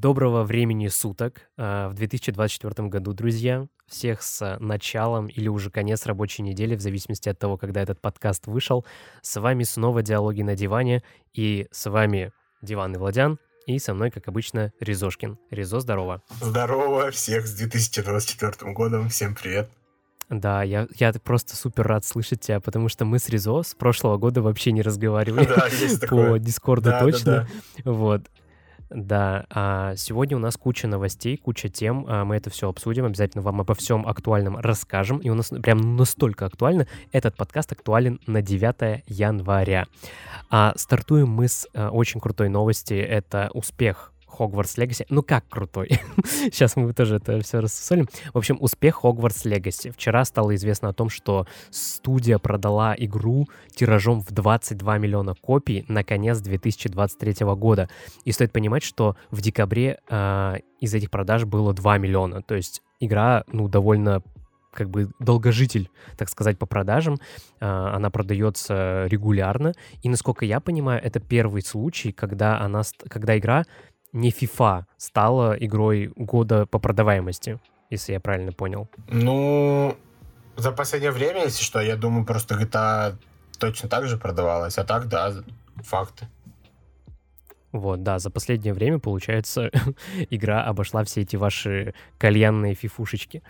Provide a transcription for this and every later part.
Доброго времени суток э, в 2024 году, друзья. Всех с началом или уже конец рабочей недели, в зависимости от того, когда этот подкаст вышел. С вами снова «Диалоги на диване», и с вами Диван и Владян, и со мной, как обычно, Ризошкин. Ризо, здорово. Здорово, всех с 2024 годом, всем привет. Да, я, я просто супер рад слышать тебя, потому что мы с Ризо с прошлого года вообще не разговаривали. Да. По Дискорду Да, да, точно. да. Вот. Да, а сегодня у нас куча новостей, куча тем, а, мы это все обсудим, обязательно вам обо всем актуальном расскажем, и у нас прям настолько актуально, этот подкаст актуален на 9 января. А стартуем мы с а, очень крутой новости, это успех Hogwarts Legacy. Ну как крутой? Сейчас мы тоже это все рассусолим. В общем, успех Hogwarts Legacy. Вчера стало известно о том, что студия продала игру тиражом в 22 миллиона копий на конец 2023 года. И стоит понимать, что в декабре а, из этих продаж было 2 миллиона. То есть игра, ну, довольно как бы долгожитель, так сказать, по продажам. А, Она продается регулярно. И, насколько я понимаю, это первый случай, когда, она, когда игра не FIFA стала игрой года по продаваемости, если я правильно понял. Ну, за последнее время, если что, я думаю, просто GTA точно так же продавалась. А так, да, факты. Вот, да, за последнее время, получается, игра обошла все эти ваши кальянные фифушечки.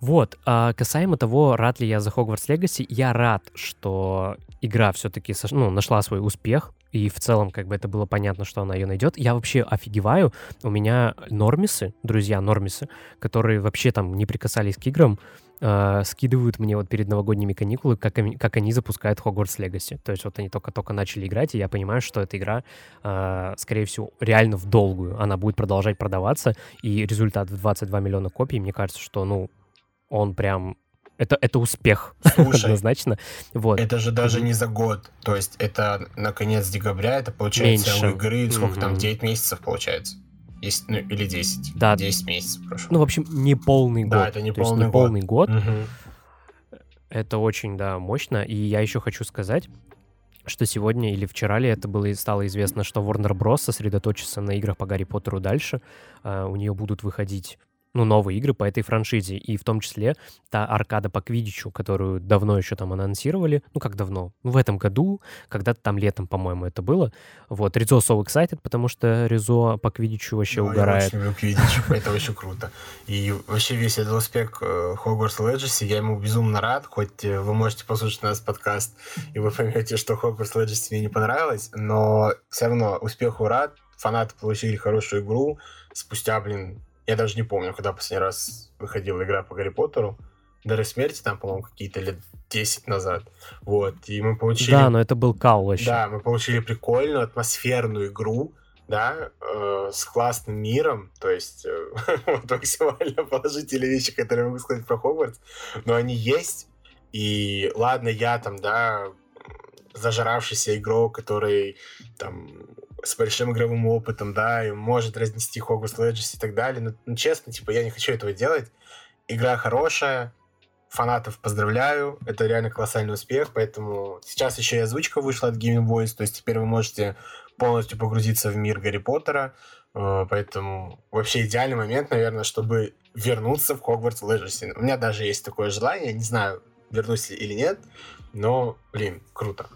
Вот, а касаемо того, рад ли я за Hogwarts Legacy, я рад, что игра все-таки ну, нашла свой успех, и в целом, как бы это было понятно, что она ее найдет. Я вообще офигеваю, у меня нормисы, друзья нормисы, которые вообще там не прикасались к играм, э, скидывают мне вот перед новогодними каникулы, как, они- как они запускают Hogwarts Legacy. То есть вот они только-только начали играть, и я понимаю, что эта игра, э, скорее всего, реально в долгую. Она будет продолжать продаваться, и результат в 22 миллиона копий, мне кажется, что, ну, он прям... Это, это успех, Слушай, однозначно. Вот. это же даже не за год. То есть это на конец декабря, это получается Меньше. у игры, сколько там, Мгм. 9 месяцев получается? Есть, ну, или 10. Да. 10 месяцев прошло. Ну, в общем, не полный Да, год. это не То есть полный не год. полный год. Мгм. Это очень, да, мощно. И я еще хочу сказать, что сегодня или вчера ли это было стало известно, что Warner Bros. сосредоточится на играх по Гарри Поттеру дальше. А, у нее будут выходить ну, новые игры по этой франшизе, и в том числе та аркада по Квидичу, которую давно еще там анонсировали, ну, как давно, ну, в этом году, когда-то там летом, по-моему, это было. Вот, Ризо so excited, потому что Ризо по Квидичу вообще Ну, Я угорает. очень люблю Quidditch, это очень круто. И вообще весь этот успех э, Hogwarts Legacy, я ему безумно рад, хоть э, вы можете послушать нас подкаст, и вы поймете, что Hogwarts Legacy мне не понравилось, но все равно успеху рад, фанаты получили хорошую игру, спустя, блин, я даже не помню, когда последний раз выходила игра по Гарри Поттеру, Дары смерти там, по-моему, какие-то лет 10 назад. Вот, и мы получили... Да, но это был кал вообще. Да, мы получили прикольную, атмосферную игру, да, э, с классным миром, то есть э, вот максимально положительные вещи, которые я могу сказать про Хогвартс, но они есть, и ладно, я там, да, зажравшийся игрок, который там с большим игровым опытом, да, и может разнести Хогвартс Legacy и так далее, но, ну, честно, типа, я не хочу этого делать, игра хорошая, фанатов поздравляю, это реально колоссальный успех, поэтому сейчас еще и озвучка вышла от Game Voice, то есть теперь вы можете полностью погрузиться в мир Гарри Поттера, э, поэтому вообще идеальный момент, наверное, чтобы вернуться в Хогвартс Legacy. У меня даже есть такое желание, не знаю, вернусь ли или нет, но, блин, круто.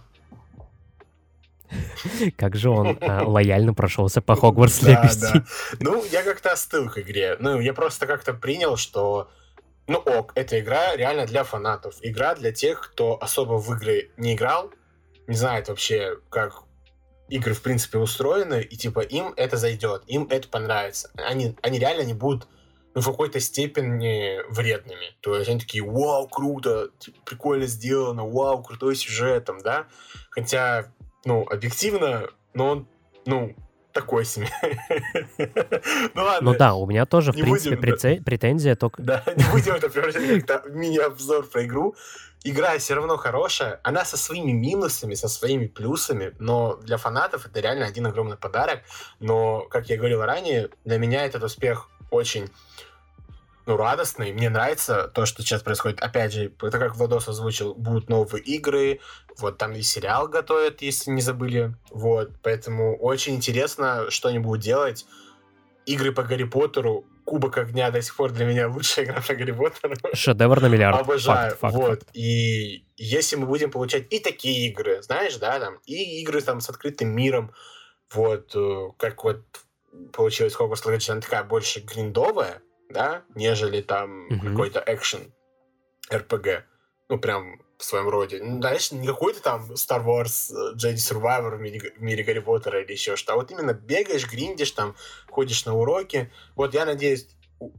Как же он а, лояльно прошелся по Хогвартс Да, Legacy. да. Ну, я как-то остыл к игре. Ну, я просто как-то принял, что ну ок, эта игра реально для фанатов. Игра для тех, кто особо в игры не играл, не знает вообще, как игры в принципе устроены, и типа им это зайдет, им это понравится. Они, они реально не будут ну, в какой-то степени вредными. То есть они такие, вау, круто, типа, прикольно сделано, вау, крутой сюжет, там, да. Хотя, ну, объективно, но он, ну, такой себе. Ну ладно. Ну да, у меня тоже, в Не принципе, будем, да. преце- претензия только... Да, не будем это превращать в мини-обзор про игру. Игра все равно хорошая, она со своими минусами, со своими плюсами, но для фанатов это реально один огромный подарок. Но, как я говорил ранее, для меня этот успех очень ну, радостный. Мне нравится то, что сейчас происходит. Опять же, это как Владос озвучил, будут новые игры, вот там и сериал готовят, если не забыли. Вот, поэтому очень интересно, что они будут делать. игры по Гарри Поттеру, Кубок огня до сих пор для меня лучшая игра по Гарри Поттеру. Шедевр на миллиард. Обожаю. Факт, факт, вот. факт. И если мы будем получать и такие игры, знаешь, да, там, и игры там с открытым миром, вот, э, как вот получилось Хогвартс Legacy, она такая больше гриндовая, да, нежели там Мгм. какой-то экшен RPG. Ну, прям в своем роде. Ну, знаешь, не какой-то там Star Wars э, Jedi Survivor в мире, в мире Гарри Поттера или еще что, а вот именно бегаешь, гриндишь там, ходишь на уроки. Вот я надеюсь,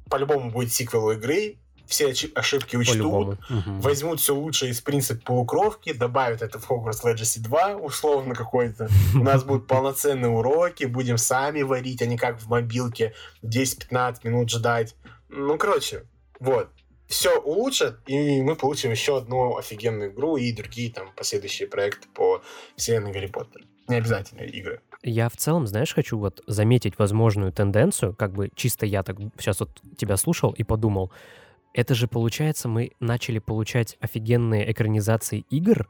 по-любому будет сиквел игры, все ошибки учтут. Мгм. возьмут все лучшее из принципа полукровки, добавят это в Hogwarts Legacy 2, условно какой-то. У нас будут полноценные уроки, будем сами варить, а не как в мобилке 10-15 минут ждать. Ну, короче, вот. Все улучшат, и мы получим еще одну офигенную игру и другие там последующие проекты по вселенной Гарри Поттера. Не обязательно игры. Я в целом, знаешь, хочу вот заметить возможную тенденцию, как бы чисто я так сейчас вот тебя слушал и подумал, это же получается, мы начали получать офигенные экранизации игр,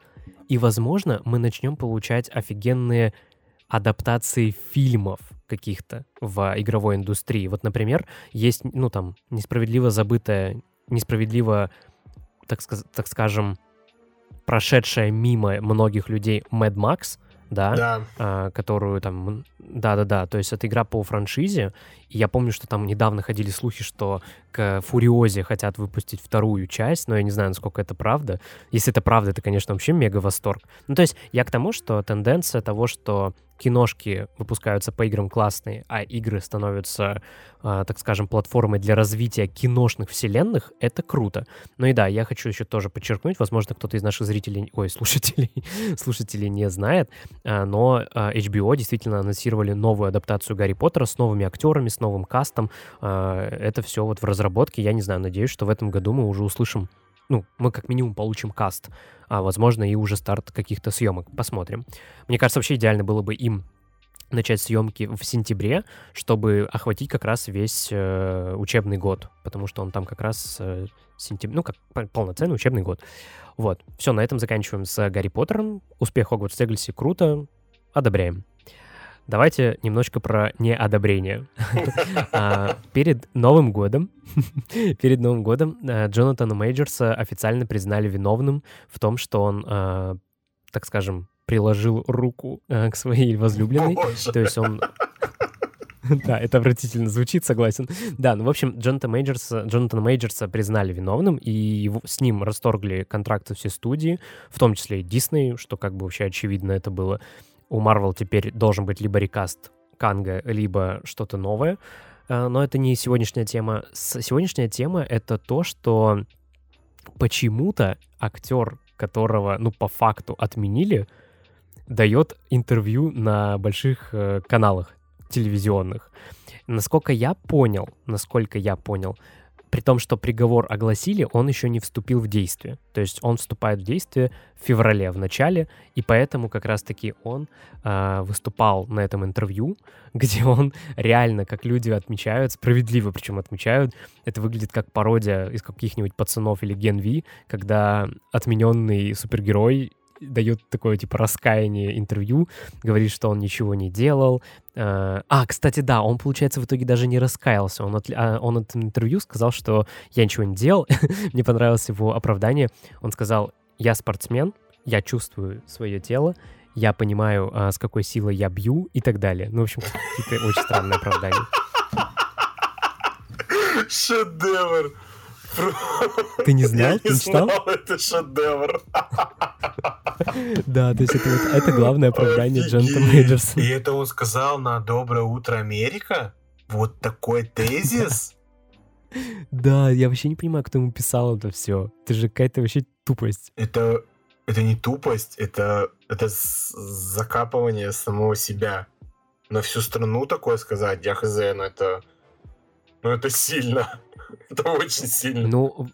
и, возможно, мы начнем получать офигенные адаптации фильмов каких-то в игровой индустрии. Вот, например, есть, ну, там, несправедливо забытая, несправедливо, так, так скажем, прошедшая мимо многих людей Mad Max, да, Да. а, которую там... Да-да-да, то есть это игра по франшизе, и я помню, что там недавно ходили слухи, что к Фуриозе хотят выпустить вторую часть, но я не знаю, насколько это правда. Если это правда, это, конечно, вообще мега восторг. Ну, то есть я к тому, что тенденция того, что киношки выпускаются по играм классные, а игры становятся, а, так скажем, платформой для развития киношных вселенных, это круто. Ну и да, я хочу еще тоже подчеркнуть, возможно, кто-то из наших зрителей, ой, слушателей, слушателей не знает, а, но а, HBO действительно анонсировали новую адаптацию Гарри Поттера с новыми актерами, с новым кастом. А, Это все вот в разработке. Я не знаю, надеюсь, что в этом году мы уже услышим, ну, мы как минимум получим каст, а возможно и уже старт каких-то съемок. Посмотрим. Мне кажется, вообще идеально было бы им начать съемки в сентябре, чтобы охватить как раз весь э, учебный год, потому что он там как раз э, сентябрь, ну, как пол- полноценный учебный год. Вот. Все, на этом заканчиваем с Гарри Поттером. Успех Хогвартс Легаси круто. Одобряем. Давайте немножко про неодобрение. А, Перед Новым годом, перед Новым годом э, Джонатана Мейджерса официально признали виновным в том, что он, э, так скажем, приложил руку э, к своей возлюбленной. То есть он... Да, это отвратительно звучит, согласен. Да, ну, в общем, Джонатана Мейджерса, Джонатана Мейджерса признали виновным, и его- с ним расторгли контракты все студии, в том числе и Дисней, что как бы вообще очевидно это было. У Марвел теперь должен быть либо рекаст Канга, либо что-то новое. Э, Но это не сегодняшняя тема. Сегодняшняя тема — это то, что почему-то актер, которого, ну, по факту отменили, дает интервью на больших э, каналах телевизионных. Насколько я понял, насколько я понял, при том, что приговор огласили, он еще не вступил в действие. То есть он вступает в действие в феврале, в начале, и поэтому как раз-таки он а, выступал на этом интервью, где он реально, как люди отмечают, справедливо причем отмечают, это выглядит как пародия из каких-нибудь пацанов или Ген Ви, когда отмененный супергерой дает такое, типа, раскаяние интервью, говорит, что он ничего не делал. Э, А, кстати, да, он, получается, в итоге даже не раскаялся. Он, от, а, он от интервью сказал, что я ничего не делал. Мне понравилось его оправдание. Он сказал, я спортсмен, я чувствую свое тело, я понимаю, а, с какой силой я бью и так далее. Ну, в общем, какие-то очень странные оправдания. Шедевр. Ты не знал? Я Ты не не читал? знал, это шедевр. Да, то есть это, вот- это главное оправдание Джонатана. Мейджерса. И это он сказал на «Доброе утро, Америка»? Вот такой тезис? Да, я вообще не понимаю, кто ему писал это все. Это же какая-то вообще тупость. Это, это не тупость, это, это закапывание самого себя. На всю страну такое сказать, я хз, но это... Ну это сильно. Это очень сильно. Ну,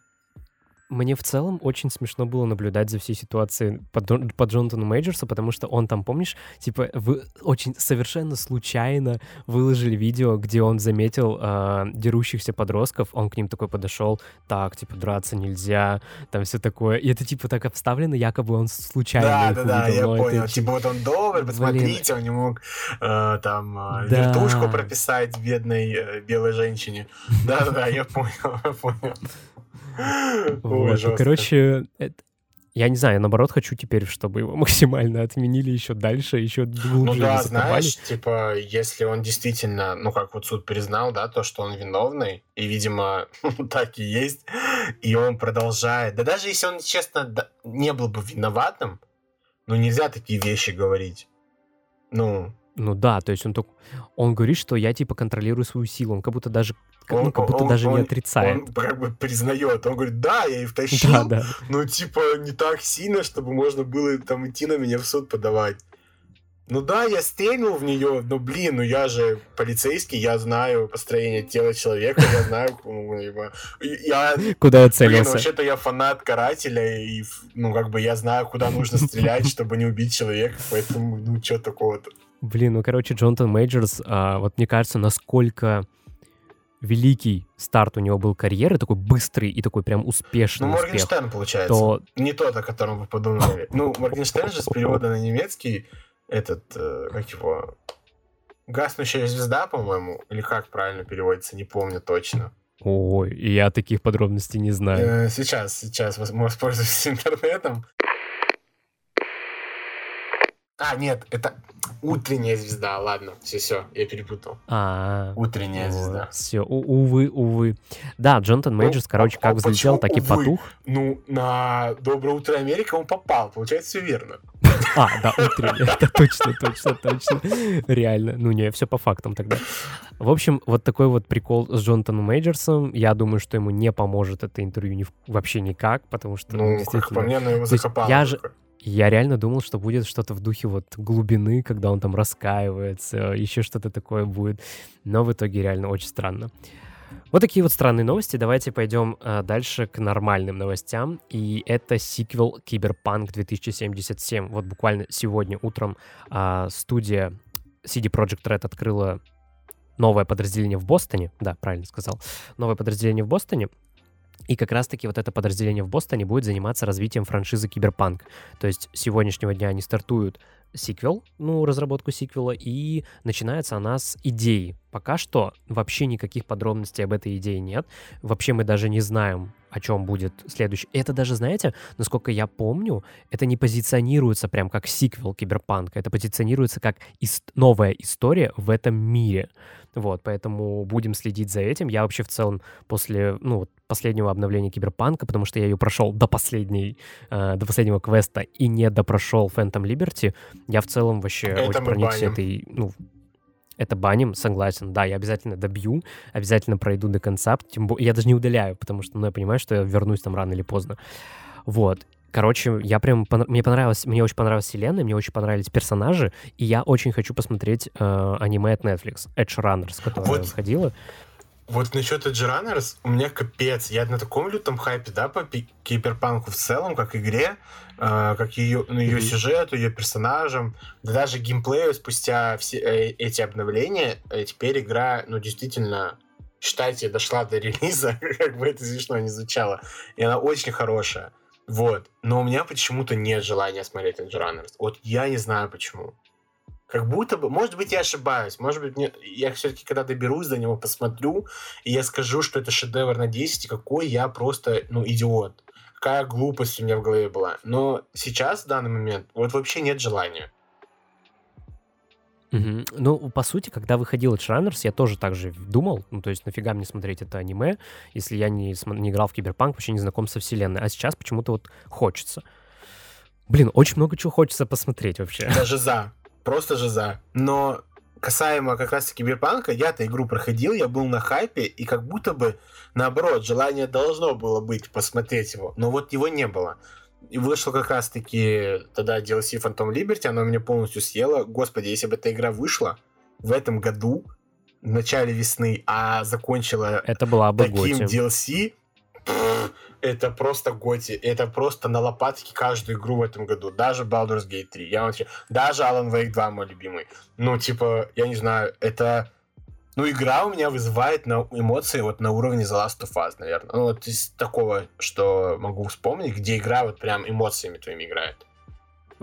мне в целом очень смешно было наблюдать за всей ситуацией по, Джон, по Джонатану Мейджерсу, потому что он там, помнишь, типа, вы очень совершенно случайно выложили видео, где он заметил э, дерущихся подростков, он к ним такой подошел, так, типа, драться нельзя, там все такое. И это, типа, так обставлено, якобы он случайно Да, их да, да, я это понял. Типа вот он добрый, посмотрите, он не мог э, там э, Да. вертушку прописать бедной э, белой женщине. Да-да-да, я понял, я понял. Вот, ну, короче, я не знаю, я наоборот хочу теперь, чтобы его максимально отменили еще дальше, еще глубже Ну да, закопали. знаешь, типа, если он действительно, ну как вот суд признал, да, то, что он виновный, и, видимо, так и есть, и он продолжает. Да даже если он, честно, не был бы виноватым, ну нельзя такие вещи говорить. Ну, Ну да, то есть он только... Он говорит, что я типа контролирую свою силу, он как будто даже, как, ну, Он- как будто он- даже не он- отрицает. он как бы признает, он говорит, да, я и втащил, Да, да. ну типа не так сильно, чтобы можно было там идти на меня в суд подавать. Ну да, я стрельнул в нее, но блин, ну я же полицейский, я знаю построение тела человека, я знаю, ну, я, Куда я блин, целился? вообще-то я фанат карателя, и, ну, как бы я знаю, куда нужно стрелять, чтобы не убить человека, поэтому, ну, что такого-то. Блин, ну, короче, Джонатан Мейджерс, а, вот мне кажется, насколько великий старт у него был карьеры, такой быстрый и такой прям успешный Ну, успех, Моргенштерн, получается. то Не тот, о котором вы подумали. Ну, Моргенштерн же с перевода на немецкий, этот, э, как его, гаснущая звезда, по-моему, или как правильно переводится, не помню точно. Ой, я таких подробностей не знаю. Э, Сейчас, сейчас вос- воспользуюсь интернетом. А, нет, это утренняя звезда, ладно, все-все, я перепутал. А, Утренняя звезда. Все, увы, увы. Да, Джонатан Мейджерс, Ну, короче, а- как взлетел, так и увы? потух. Ну, на «Доброе утро, Америка» он попал, получается, все верно. А, да, утренний. Это точно, точно, точно. Реально. Ну не, все по фактам тогда. В общем, вот такой вот прикол с Джонатаном Мейджерсом. Я думаю, что ему не поможет это интервью вообще никак, потому что, ну, Ну, как по мне, но его закопало. я же-. Я реально думал, что будет что-то в духе вот глубины, когда он там раскаивается, еще что-то такое будет. Но в итоге реально очень странно. Вот такие вот странные новости. Давайте пойдем э, дальше к нормальным новостям. И это сиквел Киберпанк 2077. Вот буквально сегодня утром а, студия CD Projekt Red открыла новое подразделение в Бостоне. Да, правильно сказал. Новое подразделение в Бостоне. И как раз-таки вот это подразделение в Бостоне будет заниматься развитием франшизы Киберпанк. То есть с сегодняшнего дня они стартуют сиквел, ну, разработку сиквела, и начинается она с идеи. Пока что вообще никаких подробностей об этой идее нет. Вообще мы даже не знаем, о чем будет следующий. Это даже, знаете, насколько я помню, это не позиционируется прям как сиквел Киберпанка, это позиционируется как ис- новая история в этом мире. Вот, поэтому будем следить за этим. Я вообще в целом после, ну, последнего обновления Киберпанка, потому что я ее прошел до последней, э, до последнего квеста и не допрошел Phantom Liberty, я в целом вообще Это очень проникся баним. этой, ну, это баним, согласен. Да, я обязательно добью, обязательно пройду до конца. Тем более, я даже не удаляю, потому что, ну, я понимаю, что я вернусь там рано или поздно. Вот. Короче, я прям, мне понравилось, мне очень понравилась вселенная, мне очень понравились персонажи, и я очень хочу посмотреть э, аниме от Netflix, Edge Runners, которое Вот. выходило. Вот насчет Edge Runners, у меня капец. Я на таком лютом хайпе, да, по киберпанку в целом, как игре, э, как ее, ну, ее сюжету, ее персонажам, да даже геймплею спустя все э, эти обновления, э, теперь игра, ну, действительно, считайте, дошла до релиза, как бы это смешно не звучало, и она очень хорошая. Вот. Но у меня почему-то нет желания смотреть Edge Runners. Вот я не знаю почему. Как будто бы, может быть, я ошибаюсь, может быть, мне, я все-таки, когда доберусь до него, посмотрю, и я скажу, что это шедевр на 10, и какой я просто, ну, идиот. Какая глупость у меня в голове была. Но сейчас, в данный момент, вот вообще нет желания. Мгм. Ну, по сути, когда выходил Edge Runners, я тоже так же думал, ну, то есть нафига мне смотреть это аниме, если я не, не играл в Киберпанк, вообще не знаком со вселенной, а сейчас почему-то вот хочется. Блин, очень много чего хочется посмотреть вообще. Даже за. Просто же за. Но касаемо как раз киберпанка, я-то игру проходил, я был на хайпе, и как будто бы, наоборот, желание должно было быть посмотреть его, но вот его не было. И вышло как раз-таки тогда DLC Phantom Liberty, оно меня полностью съело. Господи, если бы эта игра вышла в этом году, в начале весны, а закончила Это была бы таким Готи. DLC, это просто готи, это просто на лопатке каждую игру в этом году, даже Baldur's Gate 3, я вообще, даже Alan Wake 2 мой любимый. Ну, типа, я не знаю, это... Ну, игра у меня вызывает на эмоции вот на уровне The Last of Us, наверное. Ну, вот из такого, что могу вспомнить, где игра вот прям эмоциями твоими играет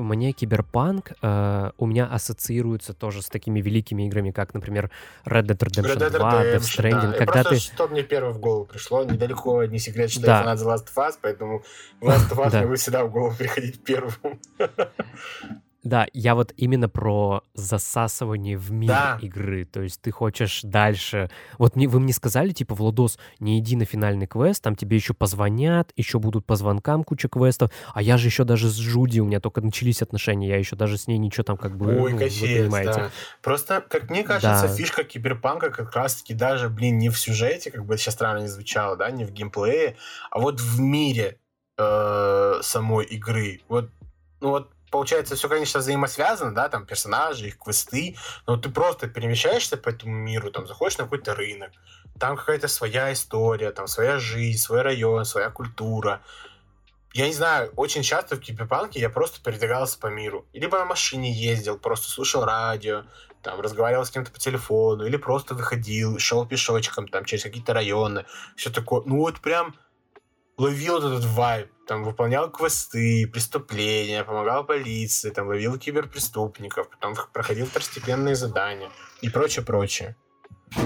мне киберпанк э, у меня ассоциируется тоже с такими великими играми, как, например, Red Dead Redemption Red Dead 2, Death Stranding. Да. Когда просто, ты... что мне первое в голову пришло, недалеко не секрет, что да. я фанат The Last of Us, поэтому Last of Us мне всегда в голову приходить первым. Да, я вот именно про засасывание в мир да. игры. То есть ты хочешь дальше. Вот мне, вы мне сказали, типа, Владос, не иди на финальный квест, там тебе еще позвонят, еще будут по звонкам куча квестов. А я же еще даже с Джуди, у меня только начались отношения, я еще даже с ней ничего там как бы... Ой, ну, косец, вы понимаете. Да. Просто, как мне кажется, да. фишка киберпанка как раз-таки даже, блин, не в сюжете, как бы сейчас странно не звучало, да, не в геймплее, а вот в мире э, самой игры. Вот, ну вот получается, все, конечно, взаимосвязано, да, там персонажи, их квесты, но ты просто перемещаешься по этому миру, там заходишь на какой-то рынок, там какая-то своя история, там своя жизнь, свой район, своя культура. Я не знаю, очень часто в киберпанке я просто передвигался по миру. Либо на машине ездил, просто слушал радио, там, разговаривал с кем-то по телефону, или просто выходил, шел пешочком, там, через какие-то районы, все такое. Ну, вот прям ловил этот вайб, там, выполнял квесты, преступления, помогал полиции, там, ловил киберпреступников, потом проходил второстепенные задания и прочее, прочее.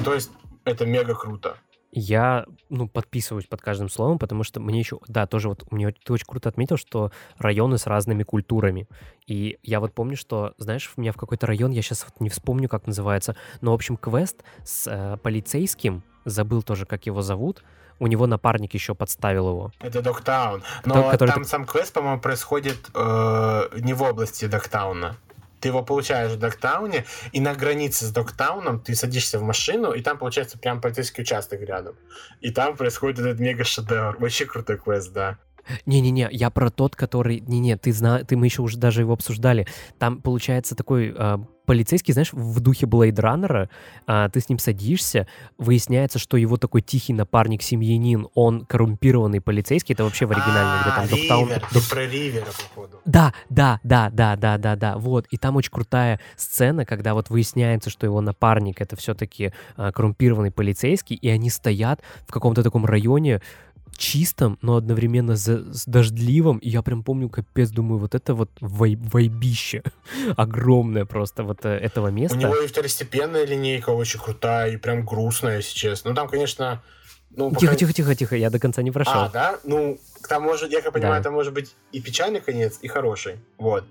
То есть это мега круто. Я, ну, подписываюсь под каждым словом, потому что мне еще, да, тоже вот, мне ты очень круто отметил, что районы с разными культурами. И я вот помню, что, знаешь, у меня в какой-то район, я сейчас вот не вспомню, как называется, но, в общем, квест с э, полицейским, забыл тоже, как его зовут, у него напарник еще подставил его. Это Доктаун. Но Тот, который там ты... сам квест, по-моему, происходит э, не в области Доктауна. Ты его получаешь в Доктауне, и на границе с Доктауном ты садишься в машину, и там, получается, прям полицейский участок рядом. И там происходит этот мега-шедевр. Вообще крутой квест, да. Не-не-не, я про тот, который... Не-не, ты зна... ты мы еще уже даже его обсуждали. Там получается такой э, полицейский, знаешь, в духе Блейд Раннера, э, ты с ним садишься, выясняется, что его такой тихий напарник семьянин, он коррумпированный полицейский, это вообще в оригинальной игре. Там Доктаун... Док... про Ривера, походу. Да, да, да, да, да, да, да, вот. И там очень крутая сцена, когда вот выясняется, что его напарник это все-таки э, коррумпированный полицейский, и они стоят в каком-то таком районе, чистом, но одновременно за, с дождливым. И я прям помню, капец, думаю, вот это вот вай, вайбище огромное просто вот э, этого места. У него и второстепенная линейка очень крутая и прям грустная, если честно. Ну, там, конечно... Ну, тихо, пока... тихо, тихо, тихо, я до конца не прошел. А, да? Ну, там может, я как понимаю, да. там может быть и печальный конец, и хороший. Вот.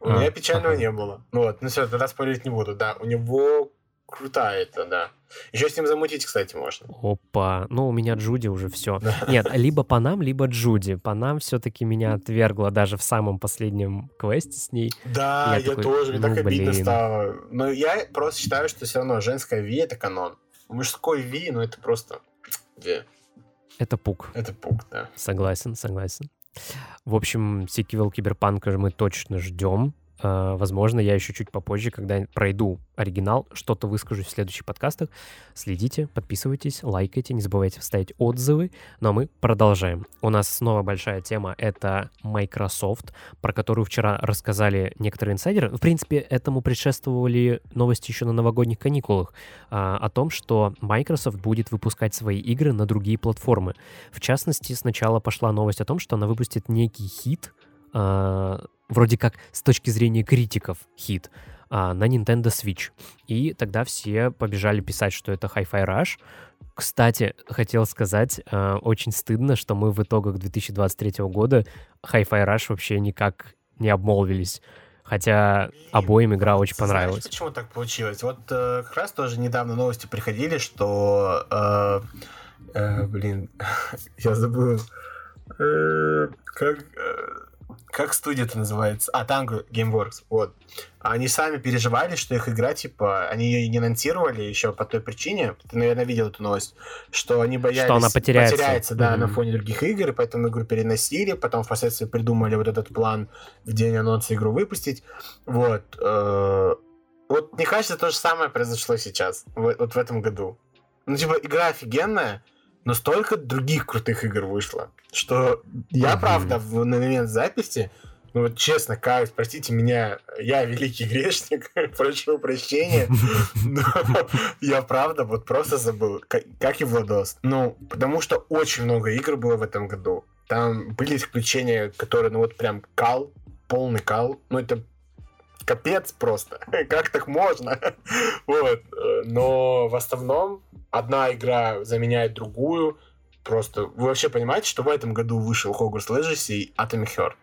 У а, меня печального ага. не было. Ну вот, ну все, тогда спорить не буду. Да, у него крутая это, да. Еще с ним замутить, кстати, можно. Опа. Ну, у меня Джуди уже все. Нет, либо по нам, либо Джуди. По нам все-таки меня отвергла даже в самом последнем квесте с ней. Да, я, я такой, тоже, мне ну, так обидно блин. стало. Но я просто считаю, что все равно женская Ви — это канон. Мужской Ви, ну, это просто... Ви. Это пук. Это пук, да. Согласен, согласен. В общем, сиквел Киберпанка мы точно ждем. А, возможно, я еще чуть попозже, когда пройду оригинал, что-то выскажу в следующих подкастах. Следите, подписывайтесь, лайкайте, не забывайте ставить отзывы. Но мы продолжаем. У нас снова большая тема — это Microsoft, про которую вчера рассказали некоторые инсайдеры. В принципе, этому предшествовали новости еще на новогодних каникулах а, о том, что Microsoft будет выпускать свои игры на другие платформы. В частности, сначала пошла новость о том, что она выпустит некий хит а, вроде как с точки зрения критиков хит а, на Nintendo Switch. И тогда все побежали писать, что это Hi-Fi Rush. Кстати, хотел сказать, а, очень стыдно, что мы в итогах 2023 года Hi-Fi Rush вообще никак не обмолвились. Хотя обоим игра очень понравилась. Знаешь, почему так получилось? Вот э, как раз тоже недавно новости приходили, что... Э, э, блин, я забыл. Э, как... Э, как студия-то называется? А, Tango Gameworks, вот. Они сами переживали, что их игра, типа, они ее не анонсировали еще по той причине, ты, наверное, видел эту новость, что они боялись... Что она потеряется. Потеряется, да, mm-hmm. на фоне других игр, и поэтому игру переносили, потом впоследствии придумали вот этот план в день анонса игру выпустить. Вот. Э, вот, мне кажется, то же самое произошло сейчас, вот в этом году. Ну, типа, игра офигенная, но столько других крутых игр вышло, что я, mm-hmm. правда, в, на момент записи, ну вот честно, каюсь, простите меня, я великий грешник, прошу прощения, но я правда вот просто забыл, как, и Владос. Ну, потому что очень много игр было в этом году. Там были исключения, которые, ну вот прям кал, полный кал. Ну это капец просто. как так можно? вот. Но в основном одна игра заменяет другую. Просто вы вообще понимаете, что в этом году вышел Hogwarts Legacy и Atomic Heart?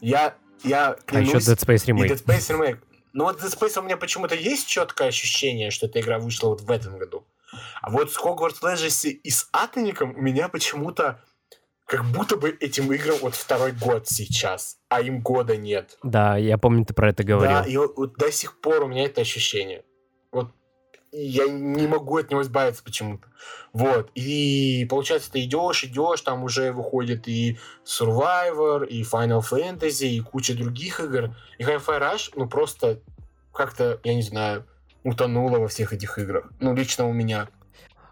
Я, я клянусь... А еще Dead Space Remake. И Dead Space Remake. Но вот Dead Space у меня почему-то есть четкое ощущение, что эта игра вышла вот в этом году. А вот с Hogwarts Legacy и с Атоником у меня почему-то как будто бы этим играм вот второй год сейчас, а им года нет. Да, я помню, ты про это говорил. Да, и вот, до сих пор у меня это ощущение. Вот я не могу от него избавиться почему-то. Вот. И получается, ты идешь, идешь, там уже выходит и Survivor, и Final Fantasy, и куча других игр. И Hi-Fi Rush, ну, просто как-то, я не знаю, утонула во всех этих играх. Ну, лично у меня.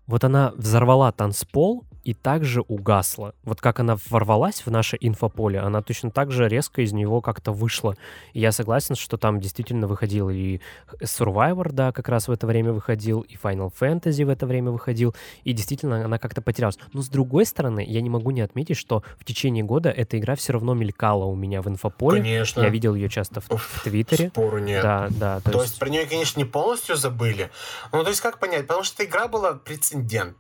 Вот она взорвала танцпол, и также угасла. Вот как она ворвалась в наше инфополе, она точно так же резко из него как-то вышла. И я согласен, что там действительно выходил и Survivor, да, как раз в это время выходил, и Final Fantasy в это время выходил, и действительно она как-то потерялась. Но с другой стороны, я не могу не отметить, что в течение года эта игра все равно мелькала у меня в инфополе. Конечно. Я видел ее часто в, в Твиттере. Спору нет. Да, да. То, то есть... есть про нее, конечно, не полностью забыли. Ну, то есть как понять? Потому что эта игра была прецедент.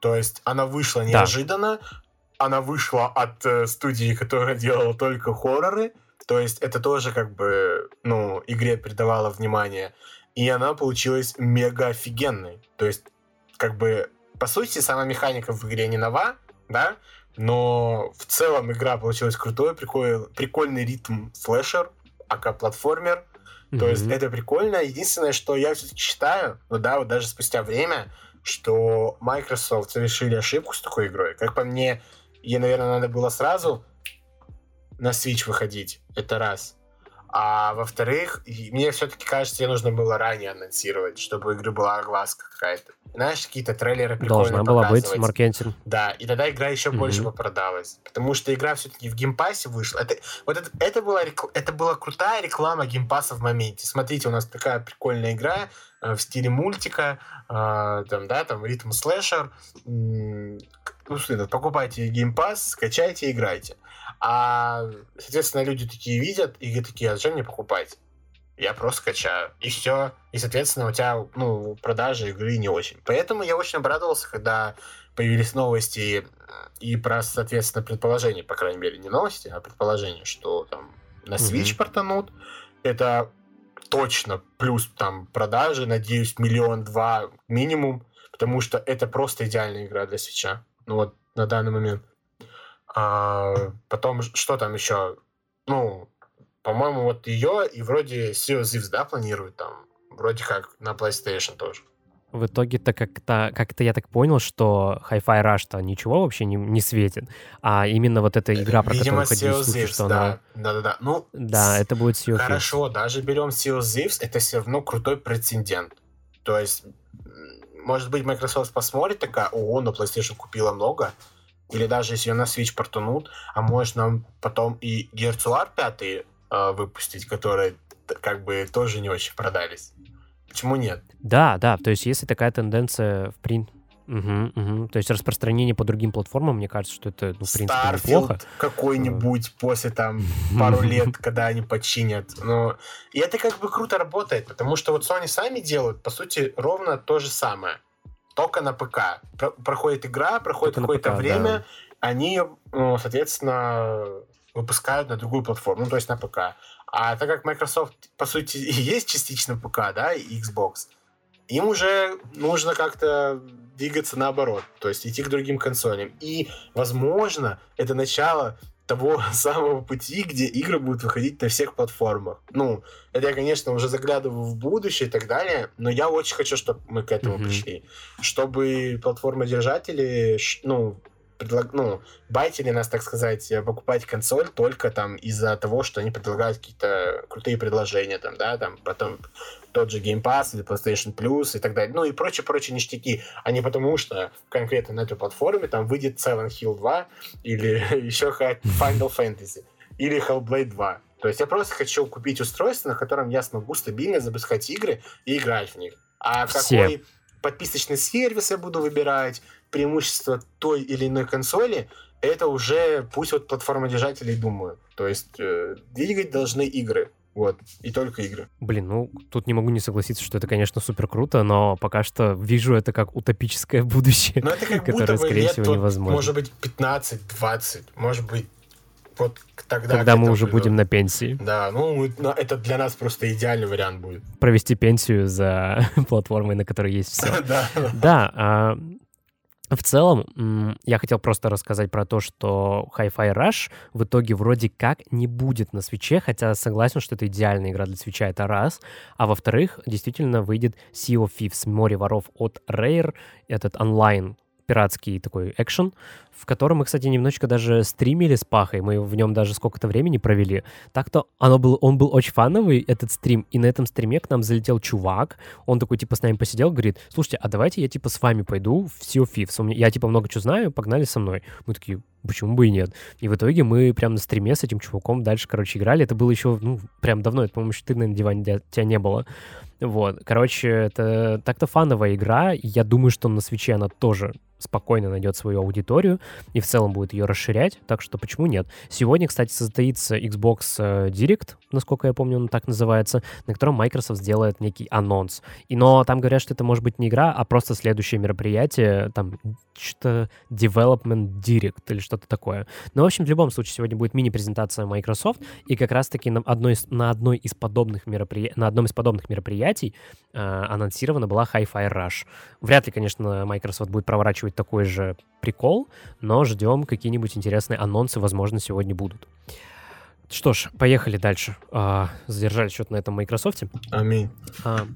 То есть она вышла неожиданно, да. она вышла от э, студии, которая делала только хорроры, то есть это тоже как бы, ну, игре придавало внимание, и она получилась мега офигенной. То есть, как бы, по сути, сама механика в игре не нова, да, но в целом игра получилась крутой, прикольный, прикольный ритм слэшер, ака платформер, mm-hmm. то есть это прикольно. Единственное, что я все-таки считаю, ну да, вот даже спустя время, что Microsoft совершили ошибку с такой игрой. Как по мне, ей, наверное, надо было сразу на Switch выходить. Это раз. А во-вторых, мне все-таки кажется, ей нужно было ранее анонсировать, чтобы у игры была огласка какая-то. Знаешь, какие-то трейлеры прикольные Должна была быть маркетинг. Да, и тогда игра еще mm-hmm. больше попродалась. Потому что игра все-таки в Game Pass е вышла. Это, вот это, это, была, это была крутая реклама Game Pass а в моменте. Смотрите, у нас такая прикольная игра в стиле мультика, э, там, да, там, ритм слэшер. Ну, покупайте Game Pass, скачайте, играйте. А, соответственно, люди такие видят и такие, а зачем мне покупать? Я просто качаю. И все. И, соответственно, у тебя, ну, продажи игры не очень. Поэтому я очень обрадовался, когда появились новости и про, соответственно, предположение, по крайней мере, не новости, а предположение, что там на Switch mm-hmm. портанут. Это точно плюс там продажи, надеюсь, миллион-два минимум, потому что это просто идеальная игра для свеча. Ну вот на данный момент. А, потом, что там еще? Ну, по-моему, вот ее и вроде Sea of Thieves, да, планируют там? Вроде как на PlayStation тоже. В итоге-то как-то, как-то я так понял, что Hi-Fi Rush-то ничего вообще не, не светит, а именно вот эта игра, про Видимо, которую ходили слухи, что да, она... Да-да-да. Ну, да, это будет Sea Хорошо, даже берем Sea of Thieves, это все равно крутой прецедент. То есть, может быть, Microsoft посмотрит такая, о, на PlayStation купила много, или даже если ее на Switch портанут, а может нам потом и Gears of War 5 э, выпустить, которые как бы тоже не очень продались. Почему нет? Да, да, то есть если такая тенденция в принципе Угу, угу. То есть распространение по другим платформам, мне кажется, что это, ну, в принципе, Starfield неплохо. какой-нибудь после там пару лет, когда они починят. Но... И это как бы круто работает, потому что вот Sony сами делают, по сути, ровно то же самое только на ПК. Про- проходит игра, проходит какое-то время, да. они, ну, соответственно, выпускают на другую платформу, ну, то есть на ПК. А так как Microsoft, по сути, и есть частично ПК, да, и Xbox, им уже нужно как-то двигаться наоборот, то есть идти к другим консолям. И, возможно, это начало того самого пути, где игры будут выходить на всех платформах. Ну, это я, конечно, уже заглядываю в будущее и так далее, но я очень хочу, чтобы мы к этому mm-hmm. пришли. Чтобы платформодержатели, ну, предлаг... ну, байтили нас, так сказать, покупать консоль только там из-за того, что они предлагают какие-то крутые предложения, там, да, там, потом тот же Game Pass или PlayStation Plus и так далее, ну и прочие-прочие ништяки, а не потому что конкретно на этой платформе там выйдет Silent Hill 2 или еще Final Fantasy или Hellblade 2. То есть я просто хочу купить устройство, на котором я смогу стабильно запускать игры и играть в них. А Все. какой подписочный сервис я буду выбирать, преимущество той или иной консоли, это уже пусть вот платформодержатели думают. То есть э, двигать должны игры. Вот, и только игры. Блин, ну, тут не могу не согласиться, что это, конечно, супер круто, но пока что вижу это как утопическое будущее, но это как которое, скорее всего, вот, невозможно. Может быть, 15-20, может быть, вот тогда... Когда мы уже будем на пенсии. Да, ну, это для нас просто идеальный вариант будет. Провести пенсию за платформой, на которой есть все. Да. Да, а, в целом, я хотел просто рассказать про то, что Hi-Fi Rush в итоге вроде как не будет на свече, хотя согласен, что это идеальная игра для свеча, это раз. А во-вторых, действительно выйдет Sea of Thieves, Море воров от Rare, этот онлайн пиратский такой экшен, в котором мы, кстати, немножечко даже стримили с Пахой, мы в нем даже сколько-то времени провели. Так-то оно был, он был очень фановый, этот стрим, и на этом стриме к нам залетел чувак, он такой, типа, с нами посидел, говорит, слушайте, а давайте я, типа, с вами пойду в Sea of Thieves, я, типа, много чего знаю, погнали со мной. Мы такие, почему бы и нет. И в итоге мы прям на стриме с этим чуваком дальше, короче, играли. Это было еще, ну, прям давно, это, по-моему, еще ты на диване тебя не было. Вот, короче, это так-то фановая игра. Я думаю, что на свече она тоже спокойно найдет свою аудиторию и в целом будет ее расширять, так что почему нет? Сегодня, кстати, состоится Xbox э, Direct, насколько я помню, он так называется, на котором Microsoft сделает некий анонс. И, но там говорят, что это может быть не игра, а просто следующее мероприятие, там что-то Development Direct или что-то такое. Но, в общем, в любом случае, сегодня будет мини-презентация Microsoft, и как раз-таки на одной из, на одной из подобных мероприятий, на одном из подобных мероприятий э, анонсирована была Hi-Fi Rush. Вряд ли, конечно, Microsoft будет проворачивать такой же прикол, но ждем какие-нибудь интересные анонсы, возможно, сегодня будут. Что ж, поехали дальше. А, задержали счет на этом Microsoft. Аминь. А,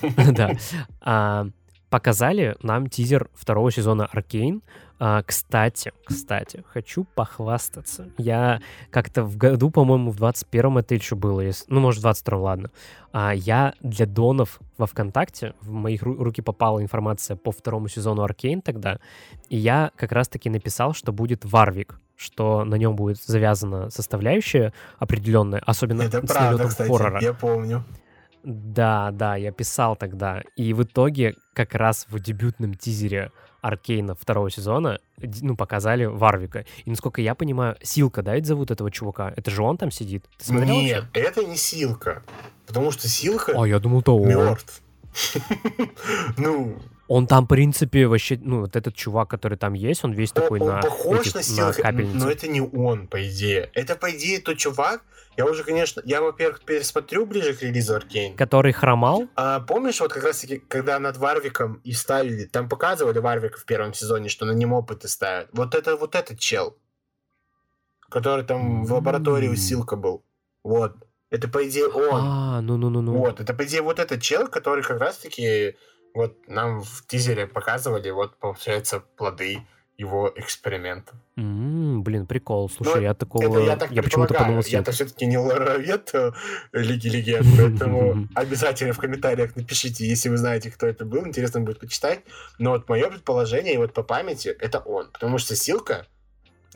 да. А, показали нам тизер второго сезона Аркейн. А, кстати, кстати, хочу похвастаться. Я как-то в году, по-моему, в 21-м это еще было, если, ну, может, в 22-м, ладно. А, я для донов во ВКонтакте, в моих ру- руки попала информация по второму сезону Аркейн тогда, и я как раз-таки написал, что будет Варвик, что на нем будет завязана составляющая определенная, особенно это с правда, кстати, хоррора. Я помню. Да, да, я писал тогда. И в итоге как раз в дебютном тизере Аркейна второго сезона, ну, показали Варвика. И, насколько я понимаю, Силка, да, это зовут этого чувака? Это же он там сидит? Ты Нет, вообще? это не Силка. Потому что Силка А, я думал, то мертв. Ну, он там, в принципе, вообще, ну, вот этот чувак, который там есть, он весь такой он на, похож этих, на, Силка, но это не он, по идее. Это, по идее, тот чувак, я уже, конечно, я, во-первых, пересмотрю ближе к релизу Аркейн. Который хромал? А, помнишь, вот как раз-таки, когда над Варвиком и ставили, там показывали Варвика в первом сезоне, что на нем опыты ставят. Вот это вот этот чел, который там в лаборатории у Силка был. Вот. Это, по идее, он. А, ну-ну-ну-ну. Вот, это, по идее, вот этот чел, который как раз-таки вот нам в тизере показывали, вот, получается, плоды его эксперимента. Mm, блин, прикол. Слушай, Но я такого... Это я так я почему-то подумал... Я-то все-таки не лоровед э, Лиги Легенд, поэтому обязательно в комментариях напишите, если вы знаете, кто это был, интересно будет почитать. Но вот мое предположение, и вот по памяти, это он. Потому что Силка,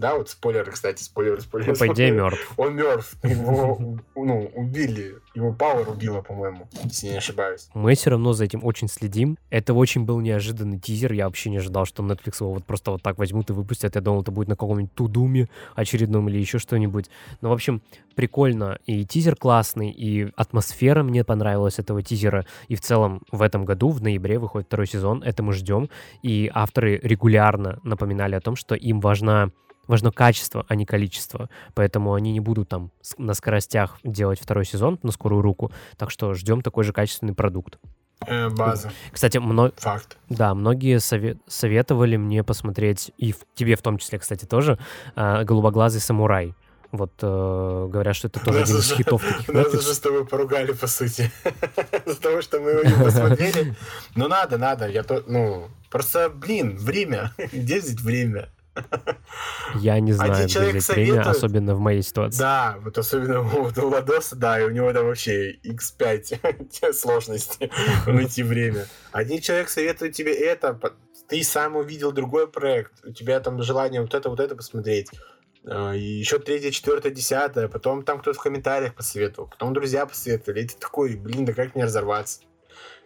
да, вот спойлеры, кстати, спойлеры, спойлеры. Ну, по идее, мертв. Он мертв. Его, ну, убили. Его Пауэр убила, по-моему, если не ошибаюсь. Мы все равно за этим очень следим. Это очень был неожиданный тизер. Я вообще не ожидал, что Netflix его вот просто вот так возьмут и выпустят. Я думал, это будет на каком-нибудь Тудуме очередном или еще что-нибудь. Но, в общем, прикольно. И тизер классный, и атмосфера мне понравилась этого тизера. И в целом в этом году, в ноябре, выходит второй сезон. Это мы ждем. И авторы регулярно напоминали о том, что им важна важно качество, а не количество. Поэтому они не будут там на скоростях делать второй сезон на скорую руку. Так что ждем такой же качественный продукт. Э, база. Кстати, мно... Факт. Да, многие совет... советовали мне посмотреть, и в... тебе в том числе, кстати, тоже, э, «Голубоглазый самурай». Вот э, говорят, что это тоже один из хитов таких Нас уже с тобой поругали, по сути. За того, что мы его не посмотрели. Ну, надо, надо. Я то, ну, просто, блин, время. Где здесь время? Я не знаю, Один человек время, советует- особенно в моей ситуации. Да, вот особенно вот у Ладоса, да, и у него там вообще x5 сложности найти время. Один человек советует тебе это, ты сам увидел другой проект, у тебя там желание вот это, вот это посмотреть. А, И еще третье, четвертое, десятое, потом там кто-то в комментариях посоветовал, потом друзья посоветовали, и ты такой, блин, да как мне разорваться?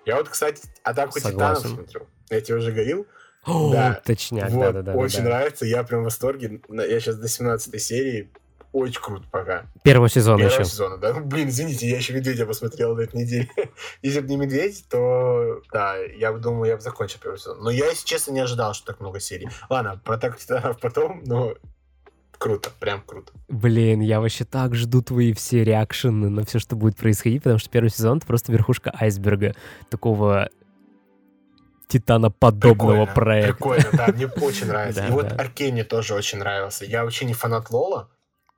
Я вот, кстати, Атаку Титанов Согласен. смотрю. Я тебе уже говорил, О, Да. точняк, вот, да-да-да. очень да. нравится, я прям в восторге. Я сейчас до 17 серии, очень круто пока. Первого сезона Первого еще. сезона, да? Блин, извините, я еще «Медведя» посмотрел на этой неделе. Если бы не «Медведь», то, да, я бы думаю, я бы закончил первый сезон. Но я, если честно, не ожидал, что так много серий. Ладно, про «Атаку Титанов» потом, но круто, прям круто. Блин, я вообще так жду твои все реакшены на все, что будет происходить, потому что первый сезон — это просто верхушка айсберга такого титаноподобного Прикольно, проекта. Прикольно, да, мне очень нравится. И вот мне тоже очень нравился. Я вообще не фанат Лола,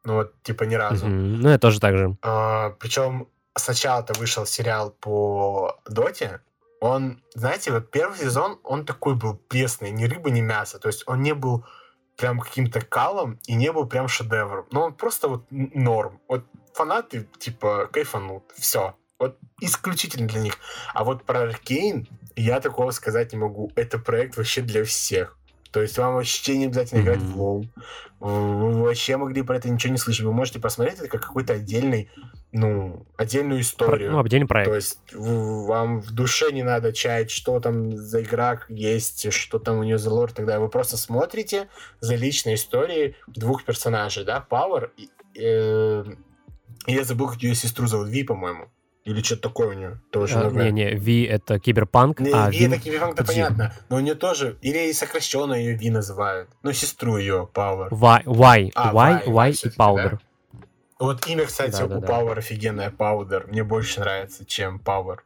ну вот, типа, ни разу. Ну, я тоже так же. причем сначала-то вышел сериал по Доте. Он, знаете, вот первый сезон, он такой был пресный, ни рыба, ни мясо. То есть он не был прям каким-то калом и не был прям шедевром. Но он просто вот норм. Вот фанаты, типа, кайфанут. Все. Вот исключительно для них. А вот про Аркейн я такого сказать не могу. Это проект вообще для всех. То есть вам вообще не обязательно играть в лол. Вы вообще могли про это ничего не слышать. Вы можете посмотреть это как какой-то отдельный, ну, отдельную Про- историю. Ну, отдельный То проект. есть в- вам в душе не надо чаять, что там за игра есть, что там у нее за лор далее. Вы просто смотрите за личной историей двух персонажей, да, Power и... э, я забыл, как ее сестру зовут, Ви, по-моему. Или что-то такое у нее. Тоже А, новое. Не-не, Ви — это киберпанк, Не, а Ви Вин... это Киберпанк, это понятно. Но у нее тоже, или сокращенно ее Ви называют. Ну, сестру ее, Power. Вай, Вай, А, Вай, Вай Вай и всё-таки, Паудер. Вот имя, кстати, у Да-да-да. Power офигенное, Powder. Мне больше нравится, чем Power.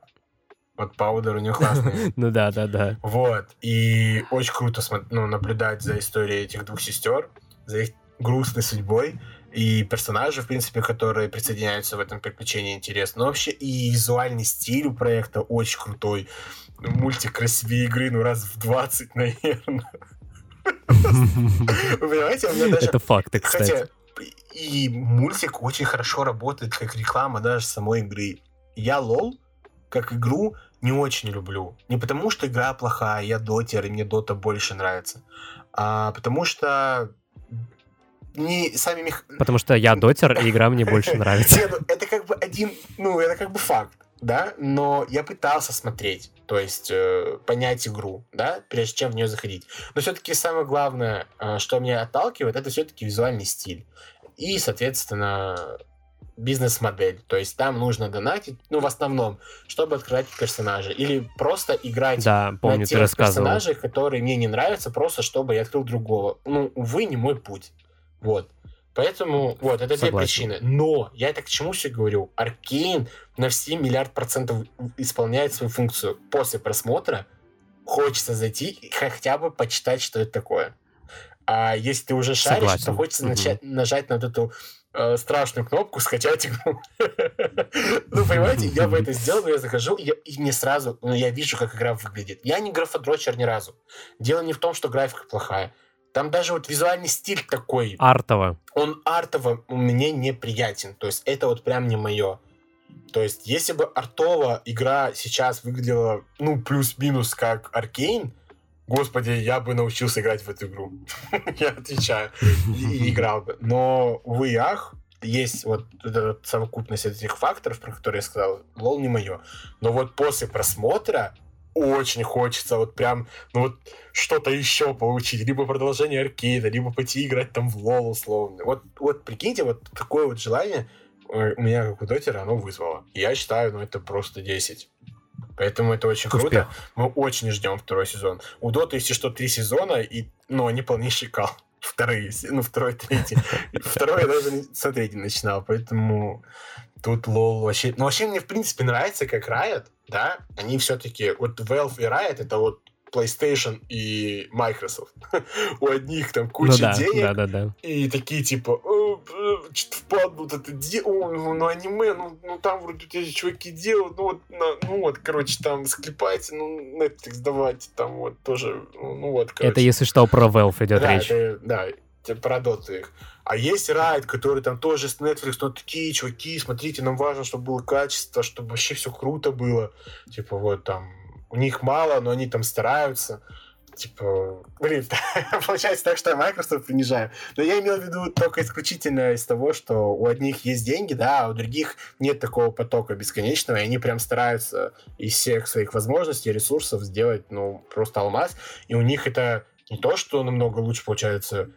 Вот Powder у нее классный. Ну да, да, да. Вот. И очень круто ну, наблюдать за историей этих двух сестер, за их грустной судьбой. И персонажи, в принципе, которые присоединяются в этом приключении, интересно. Но вообще и визуальный стиль у проекта очень крутой. Мультик красивее игры, ну, раз в 20, наверное. Вы понимаете, у меня даже... Это факты, кстати. И мультик очень хорошо работает как реклама даже самой игры. Я лол как игру не очень люблю. Не потому, что игра плохая, я дотер, и мне дота больше нравится. А потому что не сами мех... Потому что я дотер, и игра мне больше нравится. Не, ну, это как бы один, ну, это как бы факт, да, но я пытался смотреть, то есть э, понять игру, да, прежде чем в нее заходить. Но все-таки самое главное, э, что меня отталкивает, это все-таки визуальный стиль. И, соответственно, бизнес-модель. То есть там нужно донатить, ну, в основном, чтобы открывать персонажа. Или просто играть Да, помню, на тех персонажей, которые мне не нравятся, просто чтобы я открыл другого. Ну, увы, не мой путь. Вот. Поэтому, вот, это две Согласен. причины. Но, я это к чему все говорю? Аркейн на все миллиард процентов исполняет свою функцию. После просмотра хочется зайти и хотя бы почитать, что это такое. А если ты уже шаришь, Согласен. то хочется Мгм. начать, нажать на вот эту э, страшную кнопку «Скачать игру». Ну, понимаете, я бы это сделал, но я захожу, и, мне сразу, ну, я вижу, как игра выглядит. Я не графодрочер ни разу. Дело не в том, что графика плохая. Там даже вот визуальный стиль такой, Артово. он артово мне неприятен. То есть это вот прям не мое. То есть если бы артово игра сейчас выглядела, ну, плюс-минус как Аркейн, господи, я бы научился играть в эту игру. Я отвечаю. И играл бы. Но, увы и ах, есть вот эта вот совокупность этих факторов, про которые я сказал, лол не мое. Но вот после просмотра очень хочется вот прям, ну вот что-то еще получить, либо продолжение аркейда, либо пойти играть там в лол условно. Вот, вот прикиньте, вот такое вот желание э, у меня, как у дотера, оно вызвало. Я считаю, ну это просто 10. Поэтому это очень круто. Успех. Мы очень ждем второй сезон. У Доты, если что, три сезона, и, ну, они полнейший кал. Вторые, ну, второй, третий. Второй я даже смотреть не начинал, поэтому тут лол вообще... Ну, вообще мне, в принципе, нравится, как Riot, да, они все-таки... Вот Valve и Riot — это вот PlayStation и Microsoft. У одних там Ну куча да, денег, да, да, да. и такие типа, «О, ну, что-то впадло это дело, ну, ну, аниме, ну, ну, там вроде эти чуваки делают, ну, вот, на, ну, вот, короче, там, склепайте, ну, Netflix давайте, там, вот, тоже, ну, ну вот, короче. Это, если что, про Valve идет да, речь. Это, да, про Dota их. А есть Райд, который там тоже с Netflix, но такие чуваки, смотрите, нам важно, чтобы было качество, чтобы вообще все круто было. Типа вот там, у них мало, но они там стараются типа, блин, получается так, что я Microsoft принижаю. Но я имел в виду только исключительно из того, что у одних есть деньги, да, а у других нет такого потока бесконечного, и они прям стараются из всех своих возможностей, ресурсов сделать, ну, просто алмаз. И у них это не то, что намного лучше получается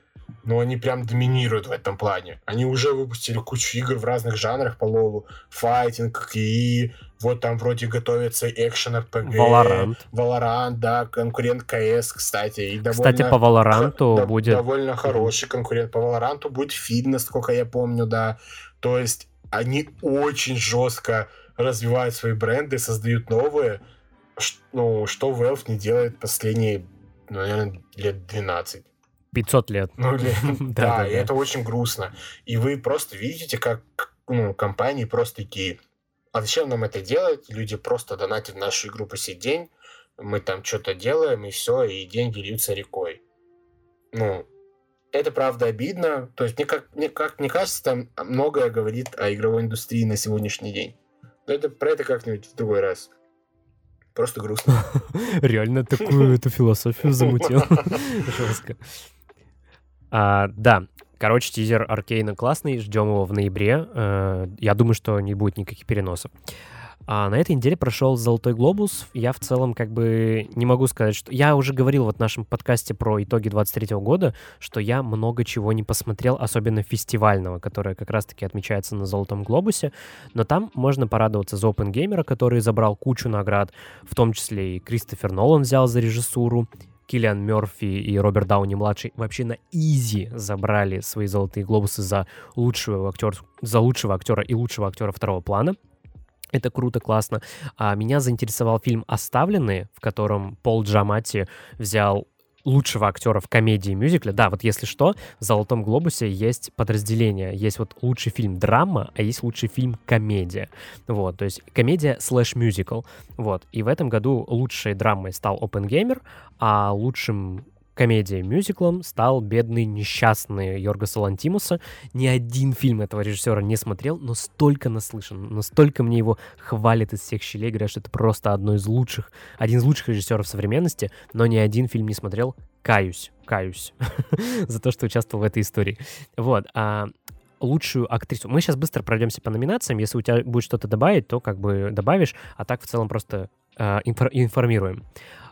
но они прям доминируют в этом плане. Они уже выпустили кучу игр в разных жанрах по лолу. Файтинг, и вот там вроде готовится экшен RPG. Valorant. Valorant, да, конкурент КС, кстати. И довольно, кстати, по Valorant да, будет... Довольно хороший конкурент. По Valorant будет фильм, насколько я помню, да. То есть они очень жестко развивают свои бренды, создают новые, ну, что Valve не делает последние, наверное, лет 12. 500 лет. Ну, или, да, да, и это очень грустно. И вы просто видите, как ну, компании просто такие, а зачем нам это делать? Люди просто донатят в нашу игру по сей день, мы там что-то делаем, и все, и деньги льются рекой. Ну, это правда обидно. То есть, мне как, мне, как мне кажется, там многое говорит о игровой индустрии на сегодняшний день. Но это про это как-нибудь в другой раз. Просто грустно. Реально такую эту философию замутил. Жестко. А, да, короче, тизер Аркейна классный, ждем его в ноябре. А, я думаю, что не будет никаких переносов. А на этой неделе прошел «Золотой глобус». Я в целом как бы не могу сказать, что... Я уже говорил вот в нашем подкасте про итоги 23 года, что я много чего не посмотрел, особенно фестивального, которое как раз-таки отмечается на «Золотом глобусе». Но там можно порадоваться за Open Gamer, который забрал кучу наград, в том числе и Кристофер Нолан взял за режиссуру, Киллиан Мерфи и Роберт Дауни-младший вообще на изи забрали свои золотые глобусы за лучшего, актер, за лучшего актера и лучшего актера второго плана. Это круто, классно. А меня заинтересовал фильм «Оставленные», в котором Пол Джамати взял лучшего актера в комедии и мюзикле. Да, вот если что, в «Золотом глобусе» есть подразделение. Есть вот лучший фильм драма, а есть лучший фильм комедия. Вот, то есть комедия слэш мюзикл. Вот, и в этом году лучшей драмой стал Опенгеймер, а лучшим комедией мюзиклом стал бедный несчастный Йорга Салантимуса. Ни один фильм этого режиссера не смотрел, но столько наслышан, настолько мне его хвалят из всех щелей, говорят, что это просто одно из лучших, один из лучших режиссеров современности, но ни один фильм не смотрел. Каюсь, каюсь за то, что участвовал в этой истории. Вот. А лучшую актрису. Мы сейчас быстро пройдемся по номинациям. Если у тебя будет что-то добавить, то как бы добавишь, а так в целом просто э, информируем.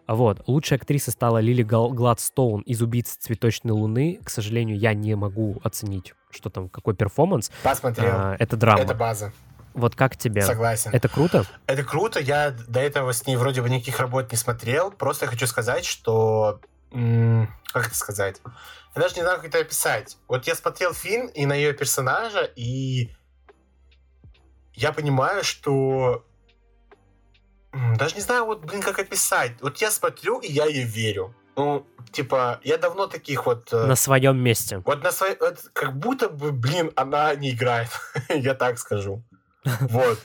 Вот. Лучшей актрисой стала Лили Гладстоун из «Убийц цветочной луны». К сожалению, я не могу оценить, что там, какой перформанс. Посмотрел. А, это драма. Это база. Вот как тебе? Согласен. Это круто? Это круто. Я до этого с ней вроде бы никаких работ не смотрел. Просто хочу сказать, что... Как это сказать? Я даже не знаю, как это описать. Вот я смотрел фильм и на ее персонажа, и я понимаю, что даже не знаю, вот, блин, как описать. Вот я смотрю, и я ей верю. Ну, типа, я давно таких вот... Э, на своем месте. Вот на своем... Вот, как будто бы, блин, она не играет. я так скажу. Вот.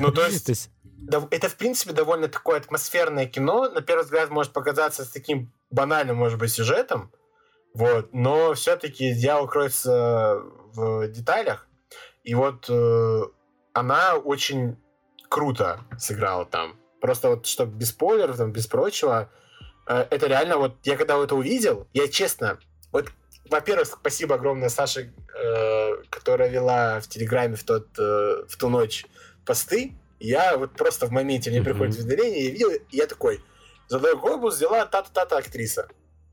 Ну, то есть... Это, в принципе, довольно такое атмосферное кино. На первый взгляд может показаться с таким банальным, может быть, сюжетом. Вот. Но все-таки дьявол кроется в деталях. И вот э, она очень круто сыграла там. Просто вот, чтобы без спойлеров, там, без прочего, э, это реально вот, я когда это увидел, я честно, вот, во-первых, спасибо огромное Саше, э, которая вела в Телеграме в, тот, э, в ту ночь посты. Я вот просто в моменте, мне mm-hmm. приходит уведомление, я видел, и я такой, Золотой глобус взяла та-та-та-та актриса.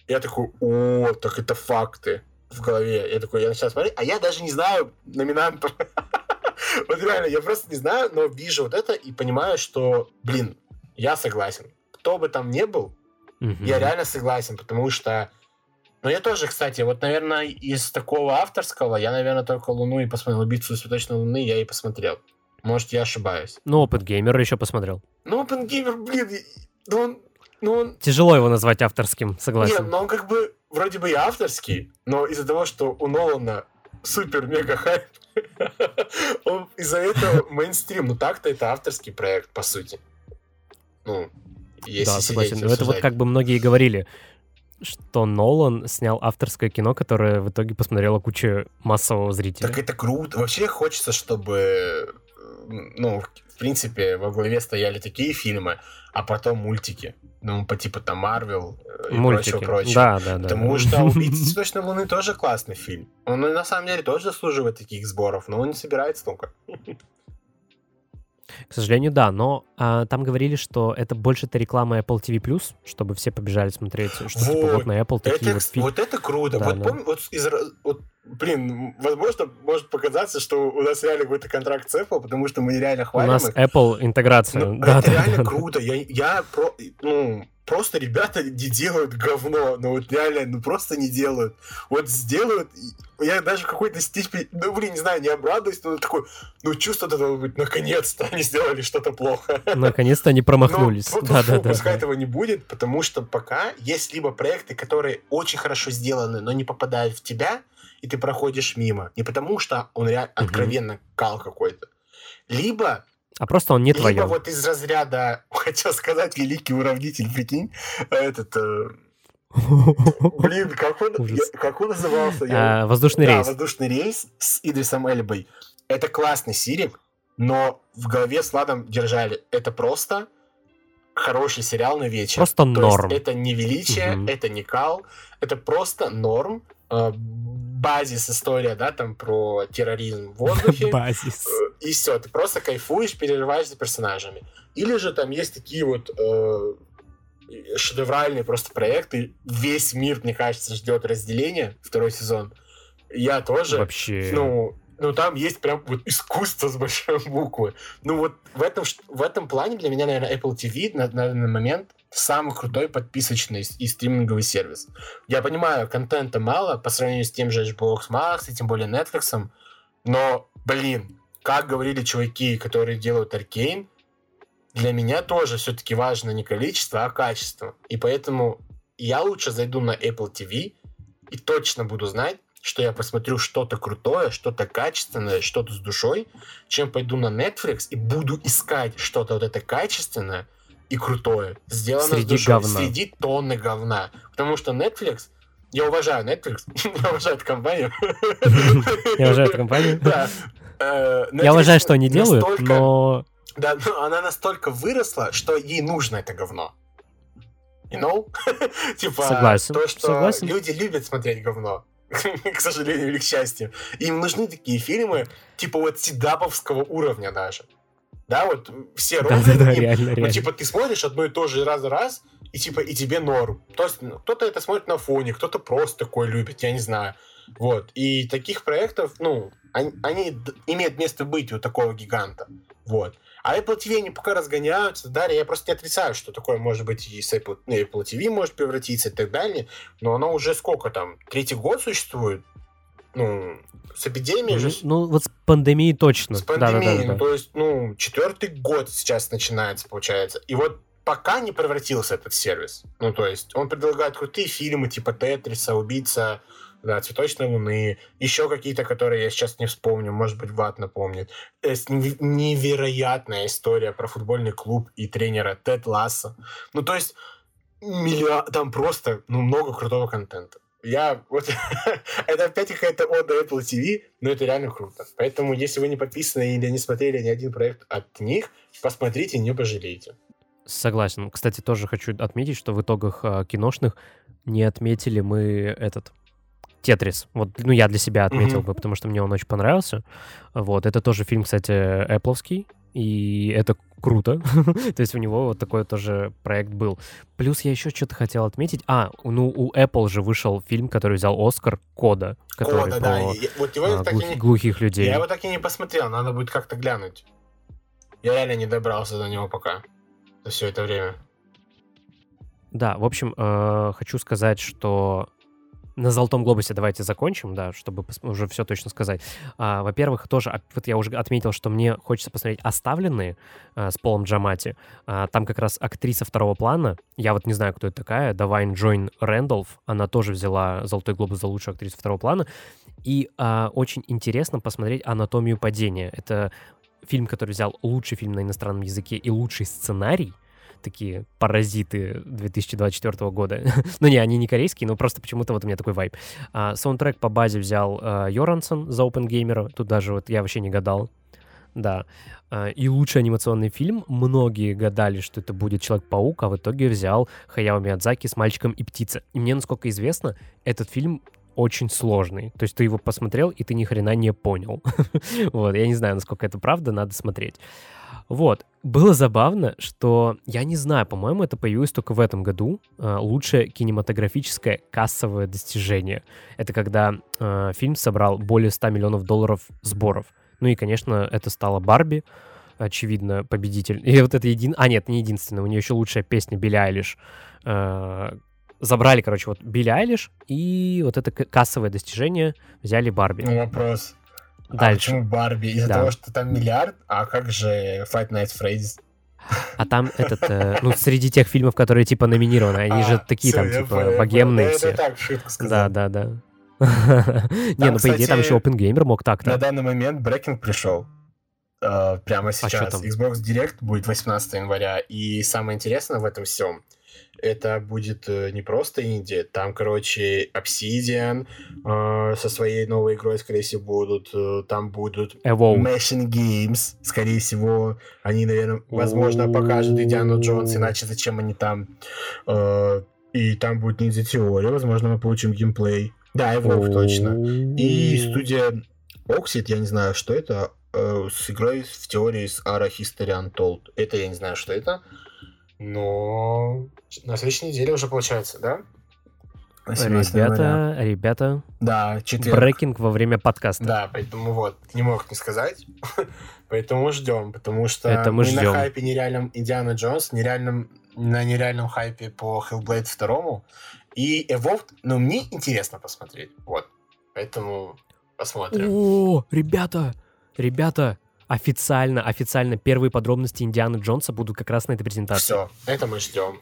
Я такой, о, так это факты в голове. Я такой, я начал смотреть, а я даже не знаю номинантов. Вот реально, я просто не знаю, но вижу вот это и понимаю, что, блин, я согласен. Кто бы там ни был, я реально согласен, потому что но я тоже, кстати, вот, наверное, из такого авторского, я, наверное, только «Луну» и посмотрел. «Убийцу цветочной луны» я и посмотрел. Может, я ошибаюсь. Ну, Опен Геймер еще посмотрел. Ну, Опен Геймер, блин, ну он, ну он... Тяжело его назвать авторским, согласен. Нет, но он как бы вроде бы и авторский, но из-за того, что у Нолана супер-мега хайп. Он из-за этого мейнстрим. Ну так-то это авторский проект, по сути. Ну, если Да, согласен. Но это вот как бы многие говорили, что Нолан снял авторское кино, которое в итоге посмотрела куча массового зрителя. Так это круто. Вообще хочется, чтобы, ну, в принципе, во главе стояли такие фильмы, а потом мультики. Ну, по типу там Марвел э, и Мультики. прочего, прочего. Да, да, да. Потому да. что «Убийца цветочной луны» тоже классный фильм. Он на самом деле тоже заслуживает таких сборов, но он не собирается только. К сожалению, да, но а, там говорили, что это больше-то реклама Apple TV+, чтобы все побежали смотреть, что типа, вот, типа вот на Apple такие это, вот фильмы. Вот это круто. Да, вот, да. Помни, вот, из, вот блин, возможно, может показаться, что у нас реально какой-то контракт с Apple, потому что мы реально хвалим У нас их. Apple интеграция. Ну, да, это да, реально да, круто. Я, я про, ну, просто ребята не делают говно, ну вот реально, ну просто не делают. Вот сделают, я даже в какой-то степени, ну блин, не знаю, не обрадуюсь, но такой, ну чувство этого быть, наконец-то они сделали что-то плохо. Наконец-то они промахнулись. Но, да, да, да, пускай да. этого не будет, потому что пока есть либо проекты, которые очень хорошо сделаны, но не попадают в тебя, и ты проходишь мимо. Не потому, что он реально угу. откровенно кал какой-то. Либо а просто он не. Либо вот из разряда, хотел сказать, великий уравнитель, прикинь, этот... Э, блин, как он, как он назывался? А, воздушный рейс. Воздушный рейс с Идрисом Эльбой. Это классный сирик, но в голове с Ладом держали. Это просто хороший сериал на вечер. Просто То норм. это не величие, угу. это не кал, это просто норм. Э, базис история, да, там про терроризм в воздухе. Базис. И все, ты просто кайфуешь, переживаешь за персонажами. Или же там есть такие вот э, шедевральные просто проекты. Весь мир, мне кажется, ждет разделения, второй сезон. Я тоже. Вообще. Ну, ну там есть прям вот искусство с большой буквы. Ну вот в этом, в этом плане для меня, наверное, Apple TV на данный момент самый крутой подписочный и стриминговый сервис. Я понимаю, контента мало по сравнению с тем же Xbox Max и тем более Netflix, но, блин, как говорили чуваки, которые делают Arcane, для меня тоже все-таки важно не количество, а качество. И поэтому я лучше зайду на Apple TV и точно буду знать, что я посмотрю что-то крутое, что-то качественное, что-то с душой, чем пойду на Netflix и буду искать что-то вот это качественное и крутое, сделано среди с душой, говна. среди тонны говна. Потому что Netflix, я уважаю Netflix, я уважаю эту компанию. Я уважаю эту компанию. Да. Э, я уважаю, что они делают, но... Да, но она настолько выросла, что ей нужно это говно. You know? типа, Согласен. то, что Согласен. люди любят смотреть говно. к сожалению или к счастью. Им нужны такие фильмы, типа вот седаповского уровня даже. Да, вот все роли. Да, да, да, реально, ну, реально. типа, ты смотришь одно и то же раз раз, и типа, и тебе норм. То есть, ну, кто-то это смотрит на фоне, кто-то просто такой любит, я не знаю. Вот. И таких проектов, ну, они, они имеют место быть у такого гиганта. Вот. А Apple TV они пока разгоняются, далее я просто не отрицаю, что такое может быть и с Apple, Apple TV может превратиться и так далее, но оно уже сколько там, третий год существует, ну, с эпидемией же... Ну, вот с пандемией точно. С пандемией, да, да, да, ну, то есть, ну, четвертый год сейчас начинается, получается. И вот пока не превратился этот сервис. Ну, то есть, он предлагает крутые фильмы, типа Тетриса, Убийца, да, «Цветочной луны», еще какие-то, которые я сейчас не вспомню, может быть, Ват напомнит. Это невероятная история про футбольный клуб и тренера Тед Ласса. Ну, то есть, миллион, там просто ну, много крутого контента. Я вот это опять какая-то ода Apple TV, но это реально круто. Поэтому, если вы не подписаны или не смотрели ни один проект от них, посмотрите, не пожалеете. Согласен. Кстати, тоже хочу отметить, что в итогах э, киношных не отметили мы этот Тетрис. Вот, ну, я для себя отметил mm-hmm. бы, потому что мне он очень понравился. Вот, это тоже фильм, кстати, Эппловский, и это круто. То есть у него вот такой тоже проект был. Плюс я еще что-то хотел отметить. А, ну у Apple же вышел фильм, который взял Оскар Кода. Который Кода, да. Вот его а, глух, не... глухих людей. Я его так и не посмотрел, надо будет как-то глянуть. Я реально не добрался до него пока. За все это время. Да, в общем, э, хочу сказать, что на Золотом глобусе давайте закончим, да, чтобы уже все точно сказать. А, во-первых, тоже, вот я уже отметил, что мне хочется посмотреть «Оставленные» а, с Полом Джамати. А, там как раз актриса второго плана, я вот не знаю, кто это такая, Давайн Джойн Рэндолф, она тоже взяла «Золотой глобус» за лучшую актрису второго плана. И а, очень интересно посмотреть «Анатомию падения». Это фильм, который взял лучший фильм на иностранном языке и лучший сценарий — такие паразиты 2024 года. ну не, они не корейские, но просто почему-то вот у меня такой вайб. А, саундтрек по базе взял а, Йорансон за Open Gamer. Тут даже вот я вообще не гадал. Да. А, и лучший анимационный фильм. Многие гадали, что это будет Человек-паук, а в итоге взял Хаяо Миядзаки с «Мальчиком и птица». И мне, насколько известно, этот фильм очень сложный. То есть ты его посмотрел, и ты ни хрена не понял. вот, я не знаю, насколько это правда, надо смотреть. Вот. Было забавно, что, я не знаю, по-моему, это появилось только в этом году, э, лучшее кинематографическое кассовое достижение. Это когда э, фильм собрал более 100 миллионов долларов сборов. Ну и, конечно, это стало Барби, очевидно, победитель. И вот это един... А, нет, не единственное, у нее еще лучшая песня Билли Айлиш. Э, забрали, короче, вот Билли Айлиш, и вот это кассовое достижение взяли Барби. Ну, вопрос. А Дальше. А почему Барби? Из-за да. того, что там миллиард? А как же Fight Night Freddy's? А там этот, э, ну, среди тех фильмов, которые типа номинированы, они а, же такие все, там, типа, понял, богемные да, все. Это так, шутка сказал. Да, да, да. Не, ну, по идее, там еще OpenGamer мог так-то. На данный момент Breaking пришел. Uh, прямо а сейчас. Xbox Direct будет 18 января. И самое интересное в этом всем, это будет э, не просто Индия, там, короче, Obsidian э, со своей новой игрой, скорее всего, будут, э, там будут Evolve. Machine Games, скорее всего, они, наверное, возможно, покажут Индиану Джонс, иначе зачем они там, э, и там будет Ninja Theory, возможно, мы получим геймплей. Да, Evolve точно. И студия Oxid, я не знаю, что это, э, с игрой в теории с Ara History Untold. Это я не знаю, что это. Но на следующей неделе уже получается, да? Ребята, ребята. Да, четверг. Брекинг во время подкаста. Да, поэтому вот, не мог не сказать. поэтому ждем, потому что Это мы, мы ждем. на хайпе нереальном Индиана Джонс, нереальном, на нереальном хайпе по Hellblade 2 и Evolved, но мне интересно посмотреть. Вот. Поэтому посмотрим. О, ребята, ребята, официально, официально первые подробности Индианы Джонса будут как раз на этой презентации. Все, это мы ждем.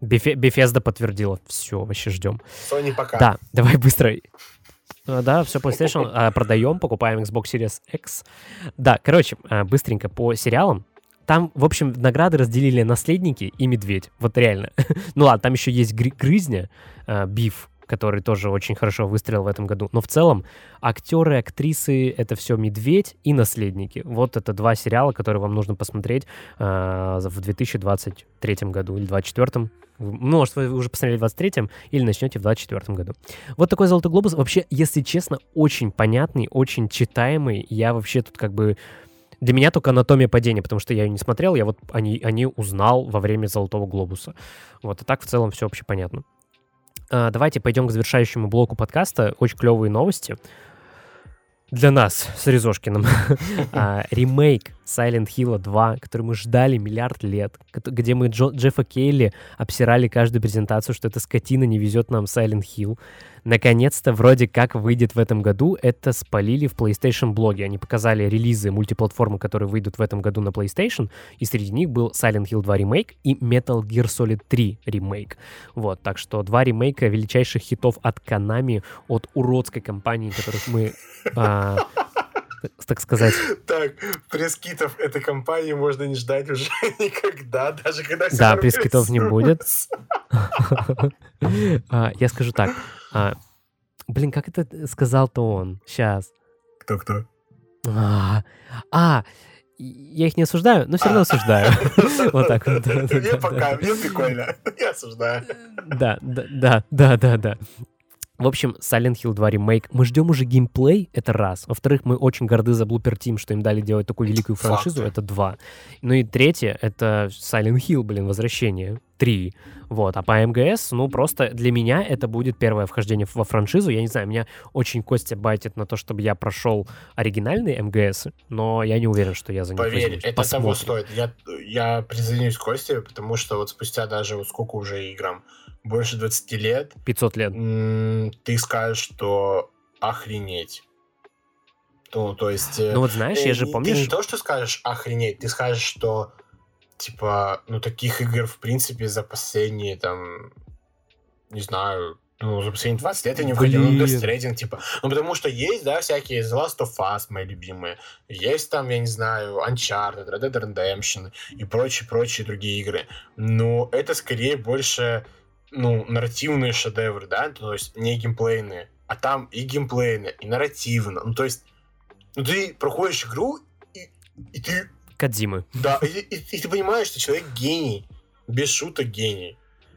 Бефе, Бефезда подтвердила. Все, вообще ждем. Sony пока. Да, давай быстро. А, да, все PlayStation а, продаем, покупаем Xbox Series X. Да, короче, а, быстренько по сериалам. Там, в общем, награды разделили наследники и медведь. Вот реально. ну ладно, там еще есть грызня, биф, который тоже очень хорошо выстрелил в этом году. Но в целом актеры, актрисы — это все «Медведь» и «Наследники». Вот это два сериала, которые вам нужно посмотреть э, в 2023 году или 2024. Ну, может, вы уже посмотрели в 23-м или начнете в 24 году. Вот такой «Золотой глобус». Вообще, если честно, очень понятный, очень читаемый. Я вообще тут как бы... Для меня только анатомия падения, потому что я ее не смотрел, я вот они, они узнал во время Золотого глобуса. Вот, и так в целом все вообще понятно. А, давайте пойдем к завершающему блоку подкаста. Очень клевые новости для нас с Резошкиным. А, ремейк Silent Hill 2, который мы ждали миллиард лет, где мы Джо, Джеффа Кейли обсирали каждую презентацию, что эта скотина не везет нам Silent Hill. Наконец-то вроде как выйдет в этом году. Это спалили в PlayStation блоге. Они показали релизы мультиплатформы, которые выйдут в этом году на PlayStation, и среди них был Silent Hill 2 ремейк и Metal Gear Solid 3 ремейк. Вот, так что два ремейка величайших хитов от Konami, от уродской компании, которых мы а, так сказать. Так, пресс-китов этой компании можно не ждать уже никогда, даже когда Да, пресс-китов не будет. А, я скажу так. А, блин, как это сказал-то он? Сейчас. Кто-кто? А, а, я их не осуждаю, но все равно осуждаю. Вот так вот. Мне пока, мне прикольно. Я осуждаю. Да, да, да, да, да. В общем, Silent Hill 2 ремейк. Мы ждем уже геймплей, это раз. Во-вторых, мы очень горды за Blooper Team, что им дали делать такую великую франшизу, Факты. это два. Ну и третье, это Silent Hill, блин, возвращение. 3. Вот, а по МГС, ну, просто для меня это будет первое вхождение во франшизу. Я не знаю, меня очень Костя байтит на то, чтобы я прошел оригинальные МГС, но я не уверен, что я за них Поверь, возьмусь. это Посмотрим. того стоит. Я, я присоединюсь к Косте, потому что вот спустя даже вот сколько уже играм, больше 20 лет, 500 лет. м, ты скажешь, что охренеть. Ну, то есть... э, Ну вот знаешь, э, я же не- Ты не то, что скажешь охренеть, ты скажешь, что типа, ну, таких игр, в принципе, за последние, там, не знаю, ну, за последние 20 лет я не выходил. Ну. Death Stranding, типа. Ну, потому что есть, да, всякие The Last of Us, мои любимые. Есть там, я не знаю, Uncharted, Red Dead Redemption и прочие-прочие другие игры. Но это скорее больше, ну, нарративные шедевры, да, то есть не геймплейные. А там и геймплейные, и нарративно. Ну, то есть, ну, ты проходишь игру, и, и ты Кадзимы. да, и, и- и ты понимаешь, что человек гений. Без шуток гений.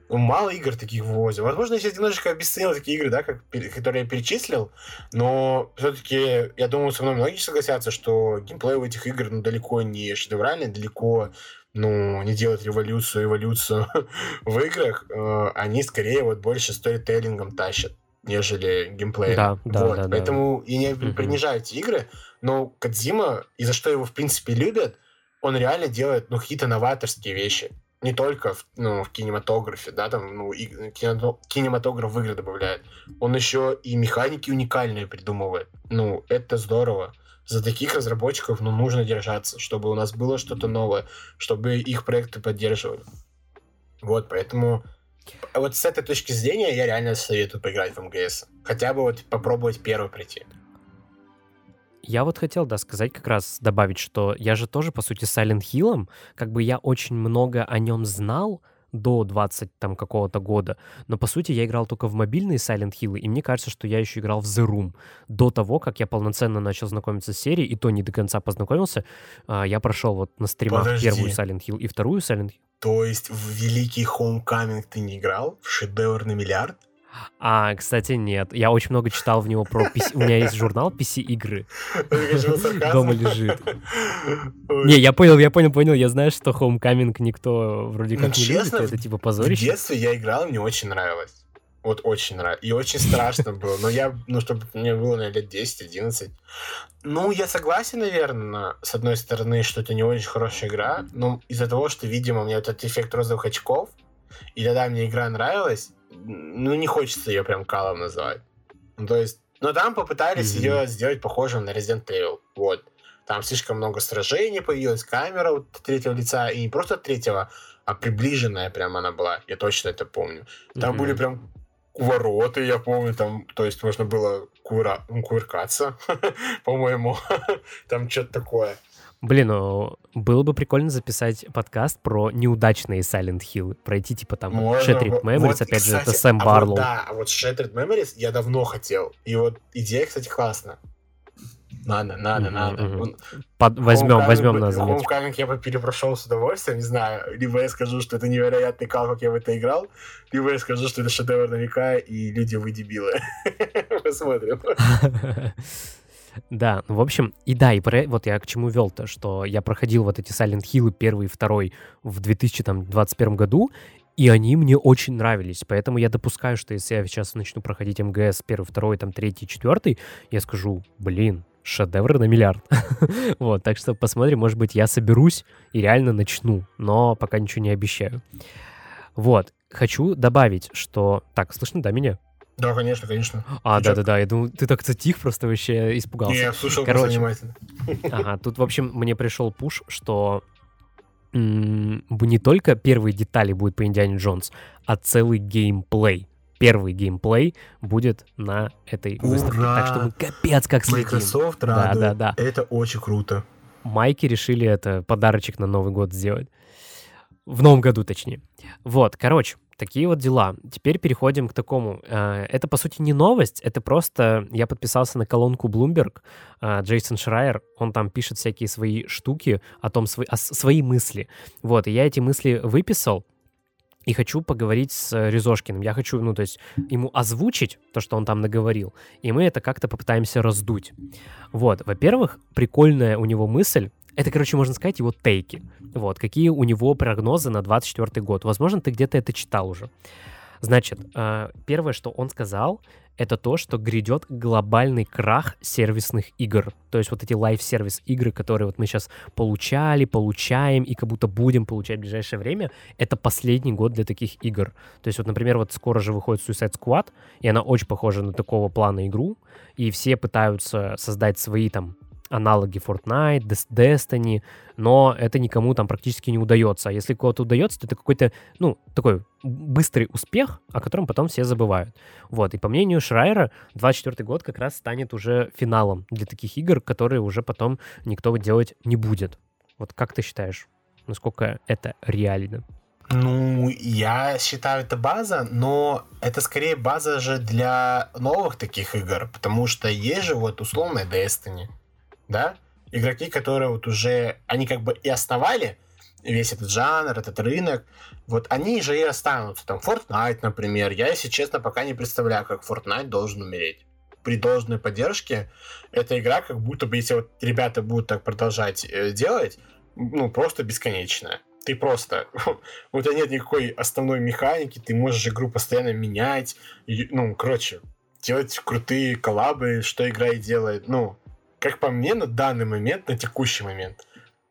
Ну, мало игр таких вывозим. Возможно, я сейчас немножечко обесценил такие игры, да, как, которые я перечислил, но все-таки, я думаю, со мной многие согласятся, что геймплей у этих игр ну, далеко не шедевральный, далеко ну, не делает революцию, эволюцию в играх. Э, Они скорее вот больше сторителлингом тащат, нежели геймплеем. Да, да, вот. да, да. Поэтому я не принижаю эти игры, но Кадзима, и за что его, в принципе, любят, он реально делает, ну, какие-то новаторские вещи. Не только в, ну, в кинематографе, да, там, ну, и кинематограф в игры добавляет. Он еще и механики уникальные придумывает. Ну, это здорово. За таких разработчиков, ну, нужно держаться, чтобы у нас было что-то новое, чтобы их проекты поддерживали. Вот, поэтому вот с этой точки зрения я реально советую поиграть в МГС. Хотя бы вот попробовать первый пройти. Я вот хотел, да, сказать как раз, добавить, что я же тоже, по сути, Silent Hill, как бы я очень много о нем знал до 20 там какого-то года, но, по сути, я играл только в мобильные Silent Hill, и мне кажется, что я еще играл в The Room. До того, как я полноценно начал знакомиться с серией, и то не до конца познакомился, а, я прошел вот на стримах Подожди. первую Silent Hill и вторую Silent Hill. То есть в Великий Homecoming ты не играл? В шедевр на миллиард? А, кстати, нет. Я очень много читал в него про PC. У меня есть журнал PC-игры. Дома лежит. Не, я понял, я понял, понял. Я знаю, что Homecoming никто вроде Ну, как не любит, это типа В позорище. детстве я играл, мне очень нравилось. Вот очень нравилось. И очень страшно было. Но я, ну, чтобы мне было, наверное, лет 10-11. Ну, я согласен, наверное, с одной стороны, что это не очень хорошая игра, но из-за того, что, видимо, у меня этот эффект розовых очков, и тогда мне игра нравилась, ну, не хочется ее прям калом называть. Ну, то есть, но там попытались Мгм. ее сделать похожей на Resident Evil. Вот. Там слишком много сражений появилась, камера вот третьего лица, и не просто третьего, а приближенная прям она была. Я точно это помню. Там Мгм. были прям вороты, я помню, там, то есть можно было кура... ну, кувыркаться, по-моему. Там что-то такое. Блин, ну, было бы прикольно записать подкаст про неудачные Silent Hill. Пройти, типа, там, Можно Shattered вот- Memories, вот, опять же, это кстати, Сэм а вот Барлоу. да, а вот Shattered Memories я давно хотел. И вот идея, кстати, классная. Надо, надо, Мгм, надо. мгм. Он- Под- Возьмем, Homecoming возьмем на заметку. Homecoming я бы перепрошел с удовольствием, не знаю. Либо я скажу, что это невероятный кал, как я в это играл, либо я скажу, что это шедевр на века, и люди вы дебилы. Посмотрим. Да, ну, в общем, и да, и про, вот я к чему вел-то, что я проходил вот эти Silent Hill первый и второй в 2021 году, и они мне очень нравились, поэтому я допускаю, что если я сейчас начну проходить МГС первый, второй, там, третий, четвертый, я скажу, блин, шедевр на миллиард. вот, так что посмотрим, может быть, я соберусь и реально начну, но пока ничего не обещаю. Вот, хочу добавить, что... Так, слышно, да, меня? Да, конечно, конечно. А, да-да-да, я думал, ты так затих, просто вообще испугался. Не, я слушал Короче. внимательно. Ага, тут, в общем, мне пришел пуш, что м, не только первые детали будут по Индиане Джонс, а целый геймплей. Первый геймплей будет на этой выставке. Так что мы капец как следим. Microsoft Да, радует. да, да. Это очень круто. Майки решили это подарочек на Новый год сделать. В новом году, точнее. Вот, короче, такие вот дела. Теперь переходим к такому. э, Это, по сути, не новость, это просто... Я подписался на колонку Bloomberg. э, Джейсон Шрайер, он там пишет всякие свои штуки о том, свои, о свои мысли. Вот, и я эти мысли выписал, и хочу поговорить с Резошкиным. Я хочу, ну, то есть, ему озвучить то, что он там наговорил, и мы это как-то попытаемся раздуть. Вот, во-первых, прикольная у него мысль это, короче, можно сказать, его тейки. Вот, какие у него прогнозы на 24 год. Возможно, ты где-то это читал уже. Значит, э, первое, что он сказал, это то, что грядет глобальный крах сервисных игр. То есть вот эти live-service игры, которые вот мы сейчас получали, получаем и как будто будем получать в ближайшее время, это последний год для таких игр. То есть вот, например, вот скоро же выходит Suicide Squad, и она очень похожа на такого плана игру, и все пытаются создать свои там аналоги Fortnite, Destiny, но это никому там практически не удается. А если кого-то удается, то это какой-то, ну, такой быстрый успех, о котором потом все забывают. Вот, и по мнению Шрайера, 24 год как раз станет уже финалом для таких игр, которые уже потом никто делать не будет. Вот как ты считаешь, насколько это реально? Ну, я считаю, это база, но это скорее база же для новых таких игр, потому что есть же вот условная Destiny, да, игроки, которые вот уже, они как бы и основали весь этот жанр, этот рынок, вот они же и останутся. Там Fortnite, например, я, если честно, пока не представляю, как Fortnite должен умереть. При должной поддержке эта игра как будто бы, если вот ребята будут так продолжать э, делать, ну, просто бесконечная. Ты просто... у тебя нет никакой основной механики, ты можешь игру постоянно менять. И, ну, короче, делать крутые коллабы, что игра и делает. Ну, как по мне, на данный момент, на текущий момент,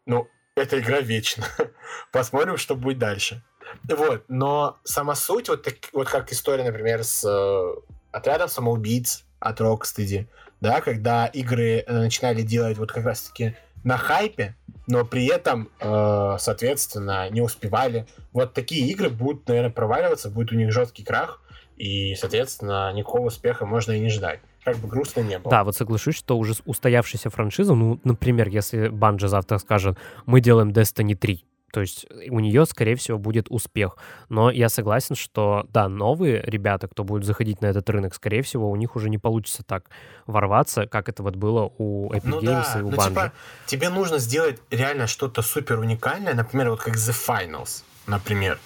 ну, эта игра вечна. Посмотрим, что будет дальше. Вот, но сама суть, вот, так, вот как история, например, с э, отрядом самоубийц от Rocksteady, да, когда игры э, начинали делать вот как раз-таки на хайпе, но при этом, э, соответственно, не успевали. Вот такие игры будут, наверное, проваливаться, будет у них жесткий крах, и, соответственно, никакого успеха можно и не ждать как бы грустно не было. Да, вот соглашусь, что уже устоявшаяся франшиза, ну, например, если Банжи завтра скажет, мы делаем Destiny 3, то есть у нее, скорее всего, будет успех. Но я согласен, что, да, новые ребята, кто будет заходить на этот рынок, скорее всего, у них уже не получится так ворваться, как это вот было у Epic ну, Games да, и у ну, Bungie. Типа, тебе нужно сделать реально что-то супер уникальное, например, вот как The Finals, например.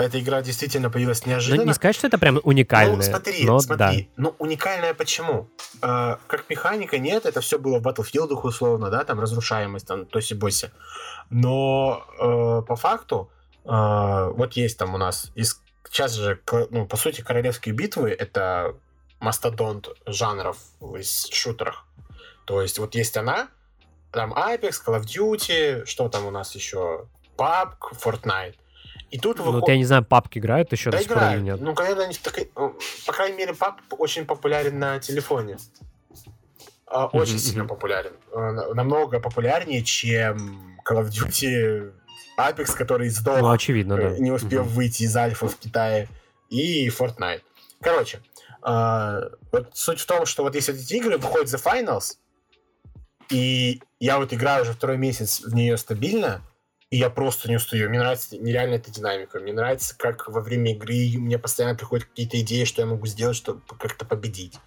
Эта игра действительно появилась неожиданно. Ну, не сказать, что это прям уникальное. Ну, смотри, но смотри. Да. Ну, уникальное почему? Э, как механика нет, это все было в Battlefield условно, да, там разрушаемость, там, тоси-боси. Но э, по факту, э, вот есть там у нас, из, сейчас же, ну, по сути, королевские битвы — это мастодонт жанров в шутерах. То есть вот есть она, там Apex, Call of Duty, что там у нас еще? PUBG, Fortnite. И тут ну, выход... я не знаю, папки играют еще да до сих пор или нет? Ну, когда они так... Ну, по крайней мере, пап очень популярен на телефоне. А, очень mm-hmm. сильно популярен. Э, намного популярнее, чем Call of Duty Apex, который сдох, ну, очевидно, да. Э, не успев mm-hmm. выйти из альфа в Китае, и Fortnite. Короче, э, вот суть в том, что вот если эти игры выходят за Finals, и я вот играю уже второй месяц в нее стабильно, и я просто не устаю. Мне нравится нереально эта динамика. Мне нравится, как во время игры мне постоянно приходят какие-то идеи, что я могу сделать, чтобы как-то победить.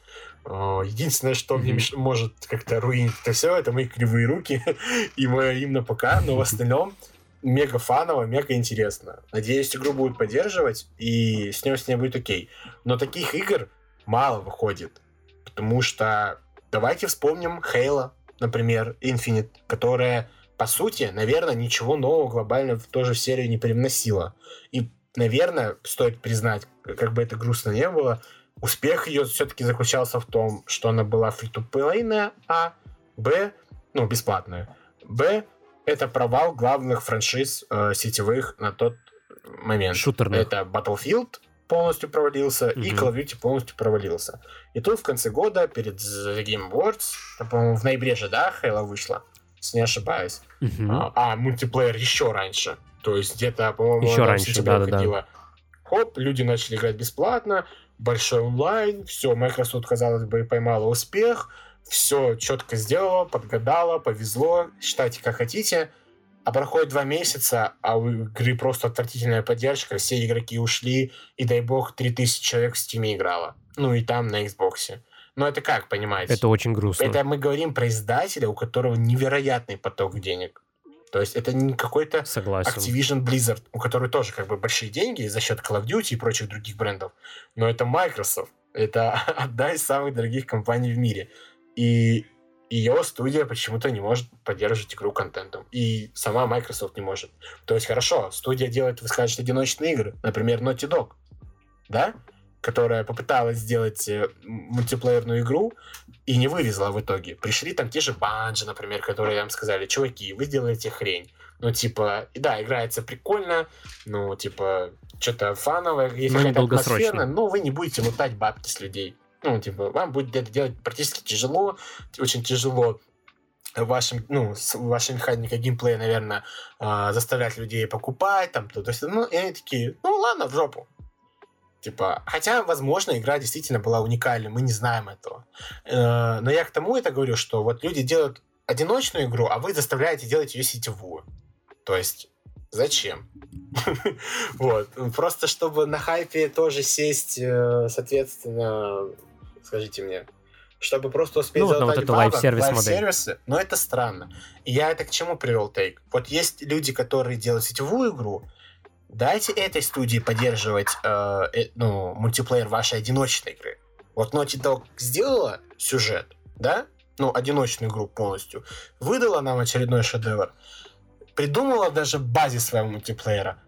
Единственное, что mm-hmm. мне может как-то руинить это все, это мои кривые руки и мое имя пока, но в остальном мега фаново, мега интересно. Надеюсь, игру будут поддерживать, и с ним с ней будет окей. Но таких игр мало выходит, потому что давайте вспомним Хейла, например, Infinite, которая по сути, наверное, ничего нового глобально тоже в серию не привносила. И, наверное, стоит признать, как бы это грустно не было, успех ее все-таки заключался в том, что она была фри-то-плейная, а, б, ну, бесплатная, б, это провал главных франшиз э, сетевых на тот момент. Шутерных. Это Battlefield полностью провалился, mm-hmm. и Call of Duty полностью провалился. И тут в конце года, перед The Game Awards, по-моему, в ноябре же, да, Хейла вышла, если не ошибаюсь. Uh-huh. А, а, мультиплеер еще раньше. То есть где-то, по-моему, еще раньше, да, да, да. Хоп, люди начали играть бесплатно, большой онлайн, все, Microsoft, казалось бы, поймала успех, все четко сделала, подгадала, повезло, считайте как хотите. А проходит два месяца, а у игры просто отвратительная поддержка, все игроки ушли, и дай бог 3000 человек в Steam играло. Ну и там на Xbox. Но это как, понимаете? Это очень грустно. Это мы говорим про издателя, у которого невероятный поток денег. То есть это не какой-то Согласен. Activision Blizzard, у которой тоже как бы большие деньги за счет Call of Duty и прочих других брендов. Но это Microsoft. Это одна из самых дорогих компаний в мире. И ее студия почему-то не может поддерживать игру контентом. И сама Microsoft не может. То есть, хорошо, студия делает, вы скажете, одиночные игры. Например, Naughty Dog. Да? Которая попыталась сделать э, мультиплеерную игру и не вывезла в итоге. Пришли там те же Банжи, например, которые вам сказали, чуваки, вы делаете хрень. Ну, типа, да, играется прикольно, ну, типа, что-то фановое, есть какая-то атмосфера, но вы не будете лутать бабки с людей. Ну, типа, вам будет это делать практически тяжело, очень тяжело вашим, ну, с вашей механикой геймплея, наверное, э, заставлять людей покупать, там, то, то есть, ну, и они такие, ну, ладно, в жопу. Типа, хотя, возможно, игра действительно была уникальной, мы не знаем этого. Э, но я к тому это говорю, что вот люди делают одиночную игру, а вы заставляете делать ее сетевую. То есть, зачем? Вот. Просто чтобы на хайпе тоже сесть, э, соответственно, скажите мне, чтобы просто успеть ну, залатать вот бабок, лайв-сервисы, но это странно. И я это к чему привел тейк? Вот есть люди, которые делают сетевую игру, дайте этой студии поддерживать э, э, ну, мультиплеер вашей одиночной игры. Вот Naughty Dog сделала сюжет, да? Ну, одиночную игру полностью. Выдала нам очередной шедевр придумала даже базис своего мультиплеера.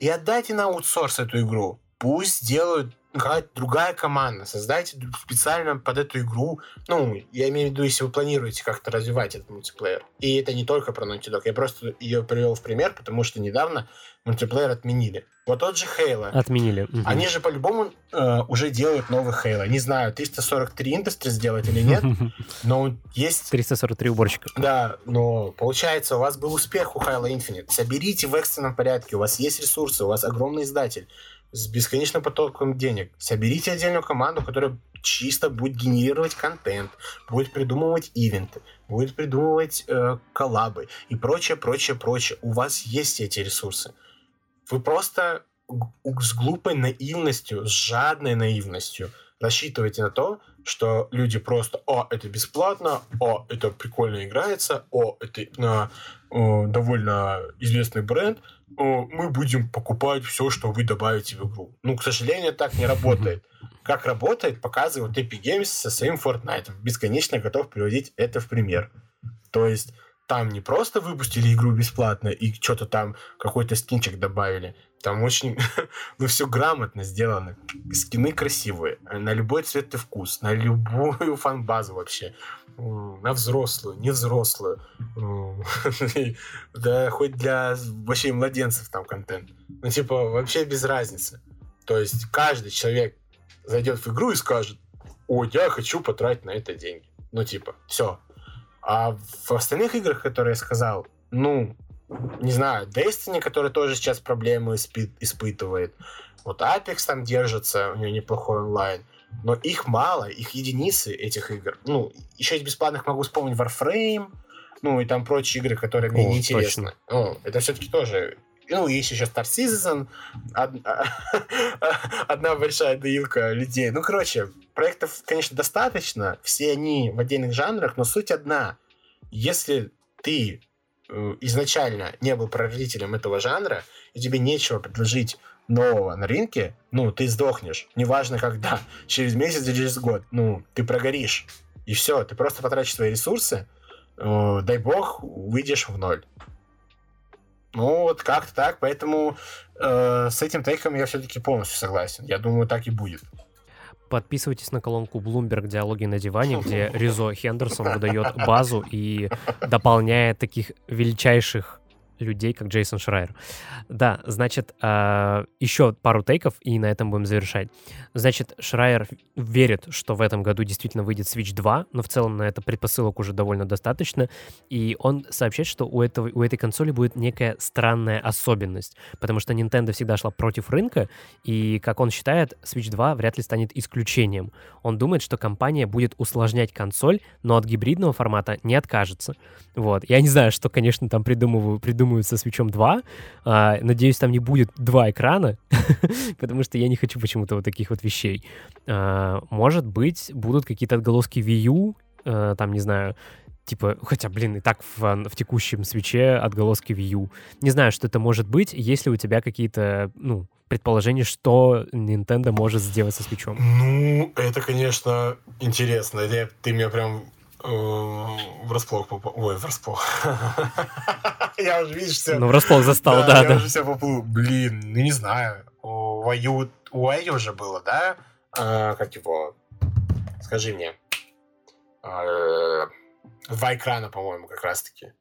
И отдайте на аутсорс эту игру. Пусть делают какая-то другая команда. Создайте специально под эту игру. Ну, я имею в виду, если вы планируете как-то развивать этот мультиплеер. И это не только про Naughty Dog. Я просто ее привел в пример, потому что недавно мультиплеер отменили. Вот тот же Halo. Отменили. Угу. Они же по-любому э, уже делают новый Halo. Не знаю, 343 Industries сделать или нет, но есть... 343 уборщика. Да, но получается, у вас был успех у Halo Infinite. Соберите в экстренном порядке, у вас есть ресурсы, у вас огромный издатель с бесконечным потоком денег. Соберите отдельную команду, которая чисто будет генерировать контент, будет придумывать ивенты, будет придумывать э, коллабы и прочее, прочее, прочее. У вас есть эти ресурсы. Вы просто с глупой наивностью, с жадной наивностью рассчитываете на то, что люди просто, о, это бесплатно, о, это прикольно играется, о, это на о, довольно известный бренд, мы будем покупать все, что вы добавите в игру. Ну, к сожалению, так не работает. Как работает, показывает Epic Games со своим Fortnite. Бесконечно готов приводить это в пример. То есть там не просто выпустили игру бесплатно и что-то там какой-то скинчик добавили. Там очень, ну, все грамотно сделано. Скины красивые, на любой цвет и вкус, на любую фан-базу вообще. На взрослую, не взрослую. Да хоть для вообще младенцев там контент. Ну, типа, вообще без разницы. То есть каждый человек зайдет в игру и скажет, о, я хочу потратить на это деньги. Ну, типа, все, а в остальных играх, которые я сказал, ну, не знаю, Destiny, который тоже сейчас проблемы испы- испытывает. Вот Apex там держится, у него неплохой онлайн. Но их мало, их единицы, этих игр. Ну, еще из бесплатных могу вспомнить Warframe, ну, и там прочие игры, которые мне О, неинтересны. Ну, это все-таки тоже ну, есть еще Star Citizen, одна, одна большая доилка людей. Ну, короче, проектов, конечно, достаточно, все они в отдельных жанрах, но суть одна. Если ты изначально не был прародителем этого жанра, и тебе нечего предложить нового на рынке, ну, ты сдохнешь. Неважно когда, через месяц или через год. Ну, ты прогоришь. И все, ты просто потратишь свои ресурсы, э, дай бог, выйдешь в ноль. Ну, вот как-то так, поэтому э, с этим тейком я все-таки полностью согласен. Я думаю, так и будет. Подписывайтесь на колонку Bloomberg «Диалоги на диване», где Ризо Хендерсон выдает базу и дополняет таких величайших людей, как Джейсон Шрайер. Да, значит, э, еще пару тейков, и на этом будем завершать. Значит, Шрайер верит, что в этом году действительно выйдет Switch 2, но в целом на это предпосылок уже довольно достаточно, и он сообщает, что у, этого, у этой консоли будет некая странная особенность, потому что Nintendo всегда шла против рынка, и, как он считает, Switch 2 вряд ли станет исключением. Он думает, что компания будет усложнять консоль, но от гибридного формата не откажется. Вот. Я не знаю, что, конечно, там придумываю, придумываю думают со свечом 2. А, надеюсь, там не будет два экрана, потому что я не хочу почему-то вот таких вот вещей. А, может быть, будут какие-то отголоски Wii U, а, там, не знаю, типа, хотя, блин, и так в, в текущем свече отголоски Wii U. Не знаю, что это может быть, если у тебя какие-то, ну, предположения, что Nintendo может сделать со свечом. Ну, это, конечно, интересно. Это, ты меня прям Врасплох попал. Ой, врасплох. Я уже, видишь, все... Ну, врасплох застал, да, Я да. уже все поплыл. Блин, ну не знаю. У Аю у Аю уже было, да? А, Как его? Скажи мне. А, Два экрана, по-моему, как раз-таки.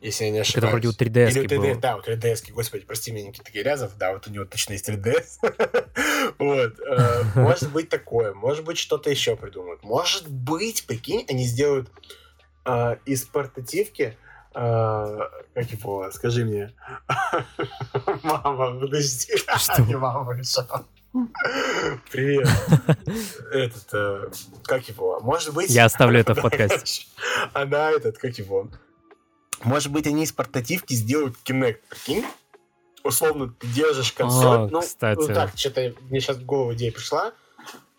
Если я не ошибаюсь. Это вроде у 3DS Или у 3DS, было. да, у 3DS, господи, прости меня, Никита Гелязов, да, вот у него точно есть 3DS. Вот. э, Может быть такое, может быть что-то еще придумают. Может быть, прикинь, они сделают э, из портативки э, как его, скажи мне. Мама, подожди. Что? Не мама. Привет. Этот, как его, может быть... Я оставлю это в подкасте. Она этот, как его... Может быть, они из портативки сделают Kinect, прикинь? Условно, ты держишь консоль. А, ну, кстати. ну так, что-то мне сейчас в голову идея пришла.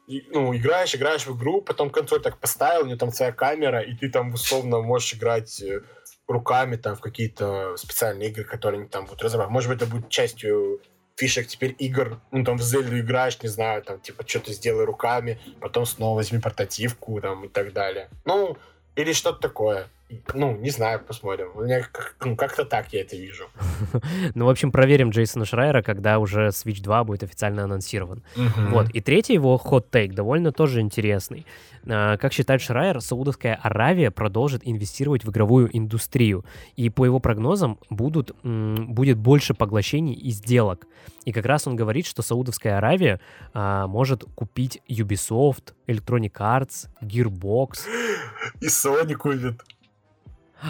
И, ну, играешь, играешь в игру, потом консоль так поставил, у нее там своя камера, и ты там условно можешь играть э, руками там в какие-то специальные игры, которые они там будут разрабатывать. Может быть, это будет частью фишек теперь игр. Ну, там в Зельду играешь, не знаю, там, типа, что-то сделай руками, потом снова возьми портативку, там, и так далее. Ну, или что-то такое. Ну, не знаю, посмотрим. У меня ну, как-то так я это вижу. Ну, в общем, проверим Джейсона Шрайера, когда уже Switch 2 будет официально анонсирован. Вот. И третий его хот-тейк довольно тоже интересный. А, Как считает Шрайер, Саудовская Аравия продолжит инвестировать в игровую индустрию. И по его прогнозам будут, будет больше поглощений и сделок. И как раз он говорит, что Саудовская Аравия а, может купить Ubisoft, Electronic Arts, Gearbox. И Sony купит.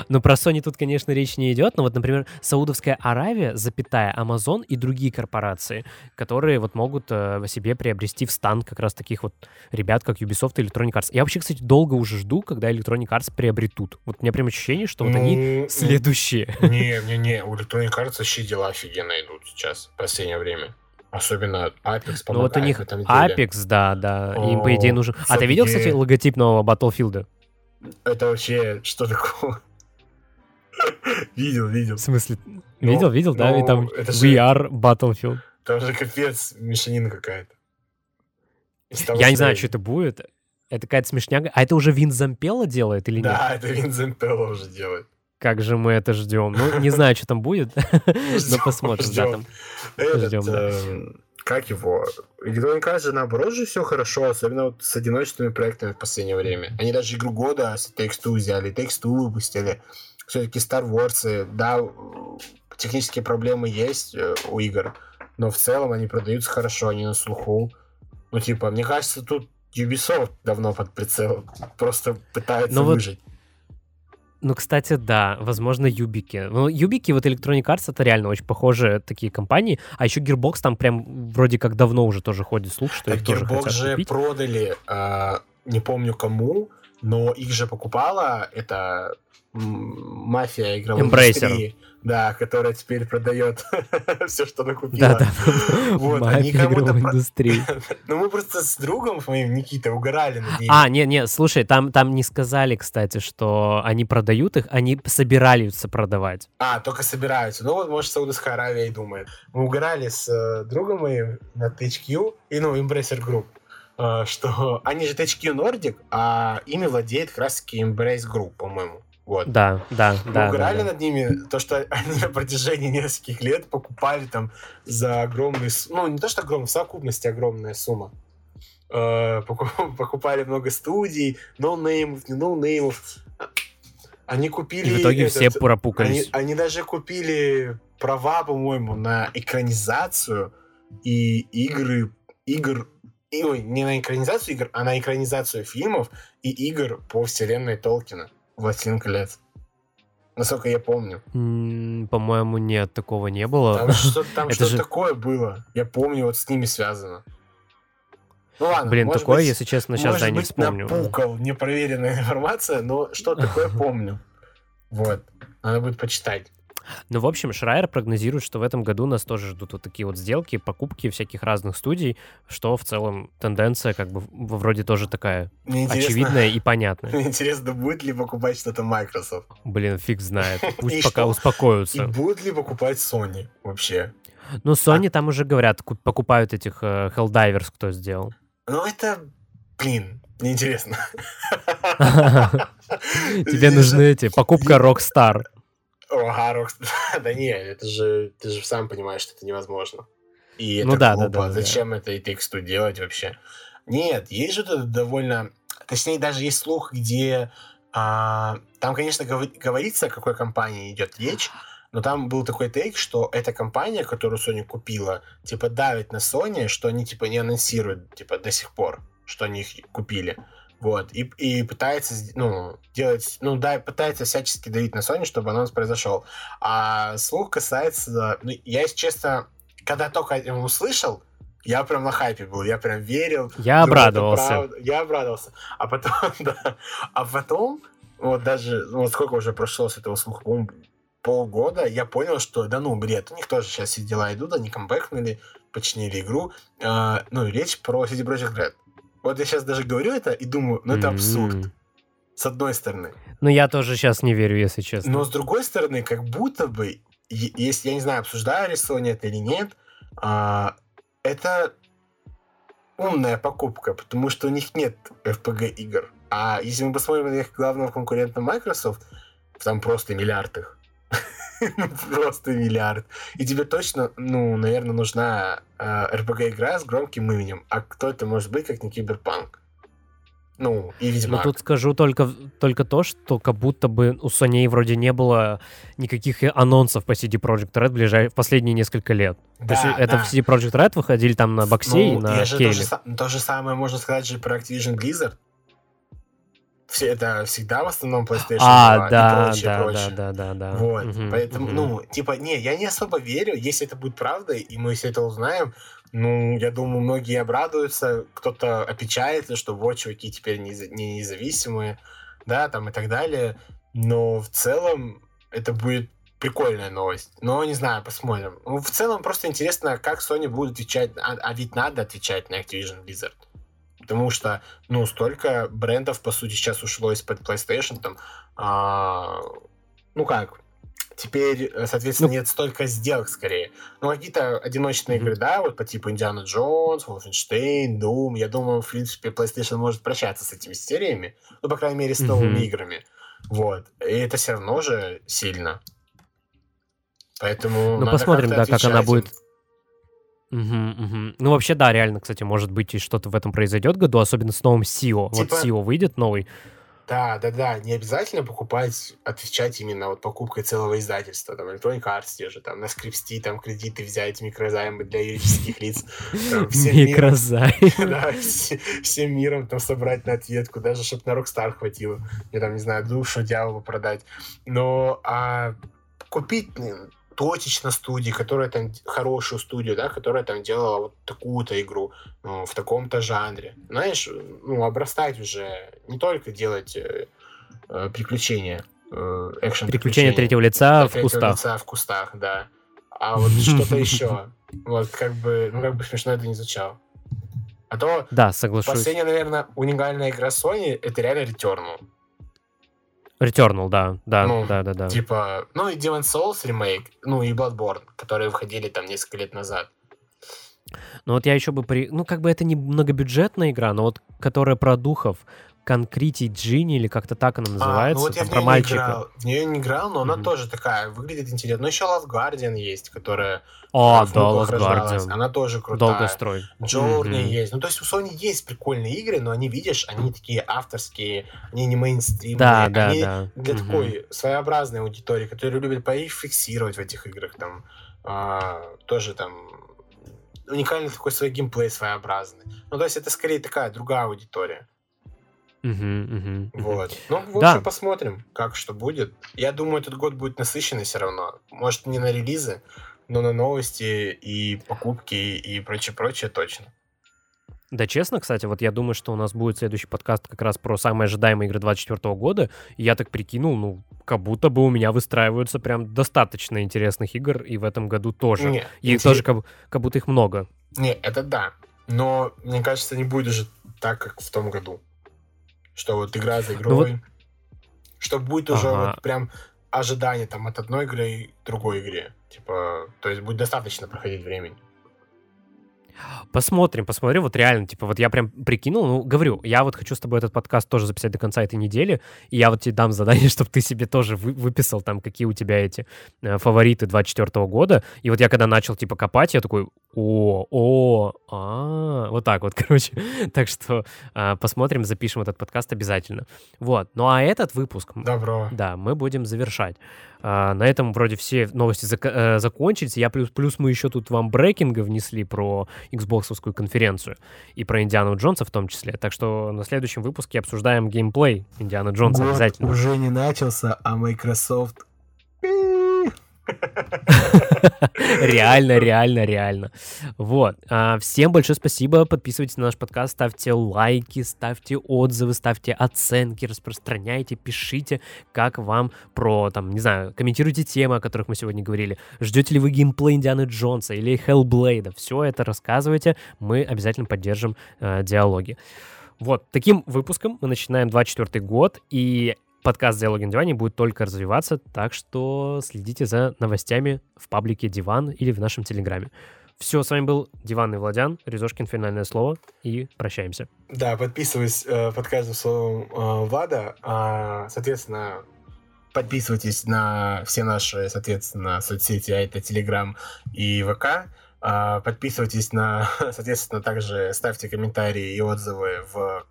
Но про Sony тут, конечно, речь не идет. Но вот, например, Саудовская Аравия, запятая Amazon и другие корпорации, которые вот могут э, себе приобрести в стан как раз таких вот ребят, как Ubisoft и Electronic Arts. Я вообще, кстати, долго уже жду, когда Electronic Arts приобретут. Вот у меня прям ощущение, что вот они Ну, следующие. Не, не, не, у Electronic Arts вообще дела офигенно идут сейчас, в последнее время. Особенно Apex Ну вот у них. Apex, да, да, им, по идее, нужен... А ты видел, кстати, логотип нового Battlefield? Это вообще что такое? Видел, видел. В смысле? Ну, Видел, видел, да? И там же- are Battlefield. Там же капец, мешанина какая-то. Того, Я не знаю, я- что это будет. Это какая-то смешняга. А это уже Вин Зампелло делает или нет? Да, это Винсент Телло уже делает. Как же мы это ждем? Ну, не знаю, что там будет, но посмотрим, да, там. Этот, Ждем, да. эм, Как его? Electronic Arts же наоборот же все хорошо, особенно вот с одиночными проектами в последнее время. Они даже игру года с Takes-Two взяли, Takes-Two выпустили. Все-таки Star Wars, э, да, э, технические проблемы есть э, у игр, но в целом они продаются хорошо, они на слуху. Ну, типа, мне кажется, тут Ubisoft давно под прицелом. Просто пытается Ну вот выжить. Ну, кстати, да, возможно, Юбики. Ну, Юбики, вот Electronic Arts, это реально очень похожие такие компании. А еще Gearbox там прям вроде как давно уже тоже ходит слух, что Так их тоже хотят же купить. продали, а, не помню кому, но их же покупала эта м, мафия игровой Embracer. индустрии, да, которая теперь продает все, что она купила. Да-да, Вот, мафия игровой про- индустрии. Ну, мы просто с другом с моим, Никитой, угорали над ней. А, не-не, слушай, там, там не сказали, кстати, что они продают их, они собираются продавать. А, только собираются. Ну, вот, может, Саудовская Аравия и думает. Мы угорали с э, другом моим на THQ и, ну, Embracer Group, э, что они же THQ Nordic, а ими владеет как раз-таки Embracer Group, по-моему. Вот. Да, да, Мы да. да, угорали да. над ними, то, что они на протяжении нескольких лет покупали там за огромные... Ну, не то, что огромные, в совокупности огромная сумма. Э, поку- Покупали много студий, ноунеймов, не ноунеймов. Они купили... И в итоге все этот- они, пропукались. они даже купили права, по-моему, на экранизацию и игры, игр, и, ой, не на экранизацию игр, а на экранизацию фильмов и игр по вселенной Толкина. «Властелин колец». Насколько я помню. По-моему, нет, такого не было. Там что-то там же- такое было. Я помню, вот с ними связано. Ну ладно, Блин, такое, быть, если честно, сейчас да, не быть, вспомню. напукал непроверенная информация, но что такое помню. Вот. Надо будет почитать. Ну, в общем, Шрайер прогнозирует, что в этом году нас тоже ждут вот такие вот сделки, покупки всяких разных студий, что в целом тенденция как бы вроде тоже такая очевидная и понятная. Мне интересно, будет ли покупать что-то Microsoft? Блин, фиг знает. Пусть И пока что? И успокоятся. будет ли покупать Sony вообще? Ну, Sony там уже говорят, ку- покупают этих э, Helldivers, кто сделал. Ну, это, блин, Неинтересно. Тебе нужны эти, покупка Rockstar. Ага, Rockstar. Да не, это же, ты же сам понимаешь, что это невозможно. И Ну это да, да, глупо. да, да. Зачем это и тексту делать вообще? Нет, есть же довольно... Точнее, даже есть слух, где... а, там, конечно, говор- говорится, о какой компании идет речь, но там был такой тейк, что эта компания, которую Sony купила, типа давит на Sony, что они типа не анонсируют типа до сих пор, что они их купили. Вот, и, и пытается, ну, делать, ну, да, пытается всячески давить на Sony, чтобы анонс произошел. А слух касается, ну, я, если честно, когда только услышал, я прям на хайпе был, я прям верил. Я думал, обрадовался. Я обрадовался. А потом, да, а потом, вот даже, ну, вот сколько уже прошло с этого слуха, по-моему, полгода, я понял, что, да ну, бред, у них тоже сейчас все дела идут, они камбэкнули, починили игру. А, ну, и речь про CD Projekt Red. Вот я сейчас даже говорю это и думаю, ну, это абсурд, с одной стороны. Ну, я тоже сейчас не верю, если честно. Но с другой стороны, как будто бы, если я не знаю, обсуждаю Sony это или нет, а, это умная покупка, потому что у них нет FPG игр. А если мы посмотрим на их главного конкурента Microsoft, там просто миллиард их. Просто миллиард. И тебе точно, ну, наверное, нужна RPG игра с громким именем. А кто это может быть, как не Киберпанк? Ну, и Ну, Ведьмак. тут скажу только, только то, что как будто бы у Sony вроде не было никаких и анонсов по CD Projekt Red в, ближай... в последние несколько лет. то есть Да, это да. в CD Projekt Red выходили там на боксе и Ну, на я же Кейле. то, же, то же самое можно сказать же про Activision Blizzard. Все это всегда в основном PlayStation 2 А, и да, прочее, да, прочее. да, да, да, да. Вот, Мгм, поэтому, мгм. ну, типа, не, я не особо верю, если это будет правдой, и мы все это узнаем, ну, я думаю, многие обрадуются, кто-то опечалится, что вот, чуваки теперь не, не независимые, да, там и так далее, но в целом это будет прикольная новость. Но не знаю, посмотрим. Ну, в целом просто интересно, как Sony будет отвечать, а, а ведь надо отвечать на Activision Blizzard. Потому что, ну, столько брендов, по сути, сейчас ушло из-под PlayStation, там, а, ну как, теперь, э, соответственно, Ну- нет столько сделок скорее. Ну, какие-то одиночные Мгм. игры, да, вот по типу Индиана Джонс, Wolfenstein, Doom, я думаю, в принципе, PlayStation может прощаться с этими сериями, ну, по крайней мере, с новыми Мгм. играми. Вот. И это все равно же сильно. Поэтому Ну, посмотрим, да, как она будет. Мгм, мгм. Ну, вообще, да, реально, кстати, может быть, и что-то в этом произойдет году, особенно с новым SEO. Вот Типа- SEO выйдет новый. Да, да, да, не обязательно покупать, отвечать именно вот покупкой целого издательства, там, Electronic Arts те же, там, на скрипсти, там, кредиты взять, микрозаймы для юридических лиц, там, всем миром, Микрозай. да, все- всем миром там собрать на ответку, даже чтобы на Rockstar хватило, я там, не знаю, душу дьяволу продать, но а купить точечно студии, которая там, хорошую студию, да, которая там делала вот такую-то игру, ну, в таком-то жанре. Знаешь, ну, обрастать уже, не только делать э, э, приключения, э, экшен Приключения третьего лица в кустах. лица в кустах, да. А вот что-то еще. Вот как бы, ну как бы смешно это не звучало. А то Да, соглашусь. последняя, наверное, уникальная игра Sony это реально Returnal. Returnal, да, да, Ну, да, да, да. Типа, ну и Demon Souls ремейк, ну и Bloodborne, которые выходили там несколько лет назад. Ну вот я еще бы при... Ну как бы это не многобюджетная игра, но вот которая про духов, Concrete Genie или как-то так она А, называется, ну вот я в про не мальчика. играл. В нее не играл, но она Мгм. тоже такая, выглядит интересно. Ну еще Last Guardian есть, которая О, в да, Last. Guardian. Она тоже крутая. Долгострой. Джорни Мгм. есть. Ну, то есть у Sony есть прикольные игры, но они, видишь, они такие авторские, они не мейнстримные. Да, да, они да. для Мгм. такой своеобразной аудитории, которая любит пофиксировать в этих играх, там, а, тоже там уникальный такой свой геймплей своеобразный. Ну, то есть это скорее такая другая аудитория. Вот. Ну, в Да. общем, посмотрим, как что будет. Я думаю, этот год будет насыщенный все равно. Может, не на релизы, но на новости и покупки и прочее-прочее точно. Да, честно, кстати, вот я думаю, что у нас будет следующий подкаст как раз про самые ожидаемые игры 24 года. И я так прикинул, ну, как будто бы у меня выстраиваются прям достаточно интересных игр, и в этом году тоже. Не, И интерес- тоже как, как будто их много. Не, это да. Но, мне кажется, не будет уже так, как в том году. Что вот игра за игрой. Ну вот- Что будет уже Ага. вот прям ожидание там от одной игры к другой игре. Типа, то есть будет достаточно проходить времени. Посмотрим, посмотрим, вот реально, типа, вот я прям прикинул, ну, говорю, я вот хочу с тобой этот подкаст тоже записать до конца этой недели, и я вот тебе дам задание, чтобы ты себе тоже вы, выписал там, какие у тебя эти э, фавориты 24 года, и вот я когда начал, типа, копать, я такой, о, о, а, вот так вот, короче, так что э, посмотрим, запишем этот подкаст обязательно. Вот, ну а этот выпуск... Добро. Да, мы будем завершать. А, на этом вроде все новости зак- э, закончились. Я плюс, плюс мы еще тут вам брейкинга внесли про Xbox конференцию и про Индиану Джонса в том числе. Так что на следующем выпуске обсуждаем геймплей Индиана Джонса Год обязательно. уже не начался, а Microsoft Реально, реально, реально. Вот. А, всем большое спасибо. Подписывайтесь на наш подкаст, ставьте лайки, ставьте отзывы, ставьте оценки, распространяйте, пишите, как вам про, там, не знаю, комментируйте темы, о которых мы сегодня говорили. Ждете ли вы геймплей Индианы Джонса или Hellblade? Все это рассказывайте. Мы обязательно поддержим э, диалоги. Вот, таким выпуском мы начинаем 24 год, и подкаст «Диалоги на диване» будет только развиваться, так что следите за новостями в паблике «Диван» или в нашем Телеграме. Все, с вами был Диван и Владян, Резошкин, финальное слово, и прощаемся. Да, подписываюсь э, под каждым словом э, Влада. А, соответственно, подписывайтесь на все наши, соответственно, соцсети, а это Телеграм и ВК. А, подписывайтесь на, соответственно, также ставьте комментарии и отзывы в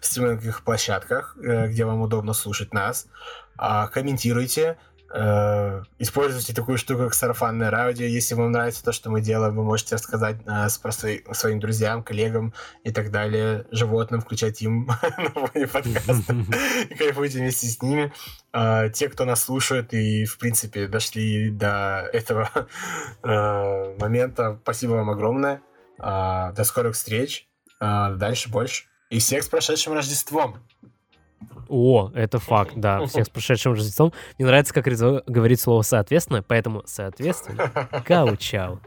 стриминговых площадках, э, где вам удобно слушать нас. А, комментируйте, э, используйте такую штуку, как сарафанное радио. Если вам нравится то, что мы делаем, вы можете рассказать нас про свои, своим друзьям, коллегам и так далее, животным, включать им на фоне подкаста. И кайфуйте вместе с ними. А, те, кто нас слушает и, в принципе, дошли до этого э, момента, спасибо вам огромное. А, до скорых встреч. Дальше больше. И всех с прошедшим Рождеством! О, это факт, да. Всех с прошедшим Рождеством. Мне нравится, как говорит слово «соответственно», поэтому, соответственно, кауч-аут.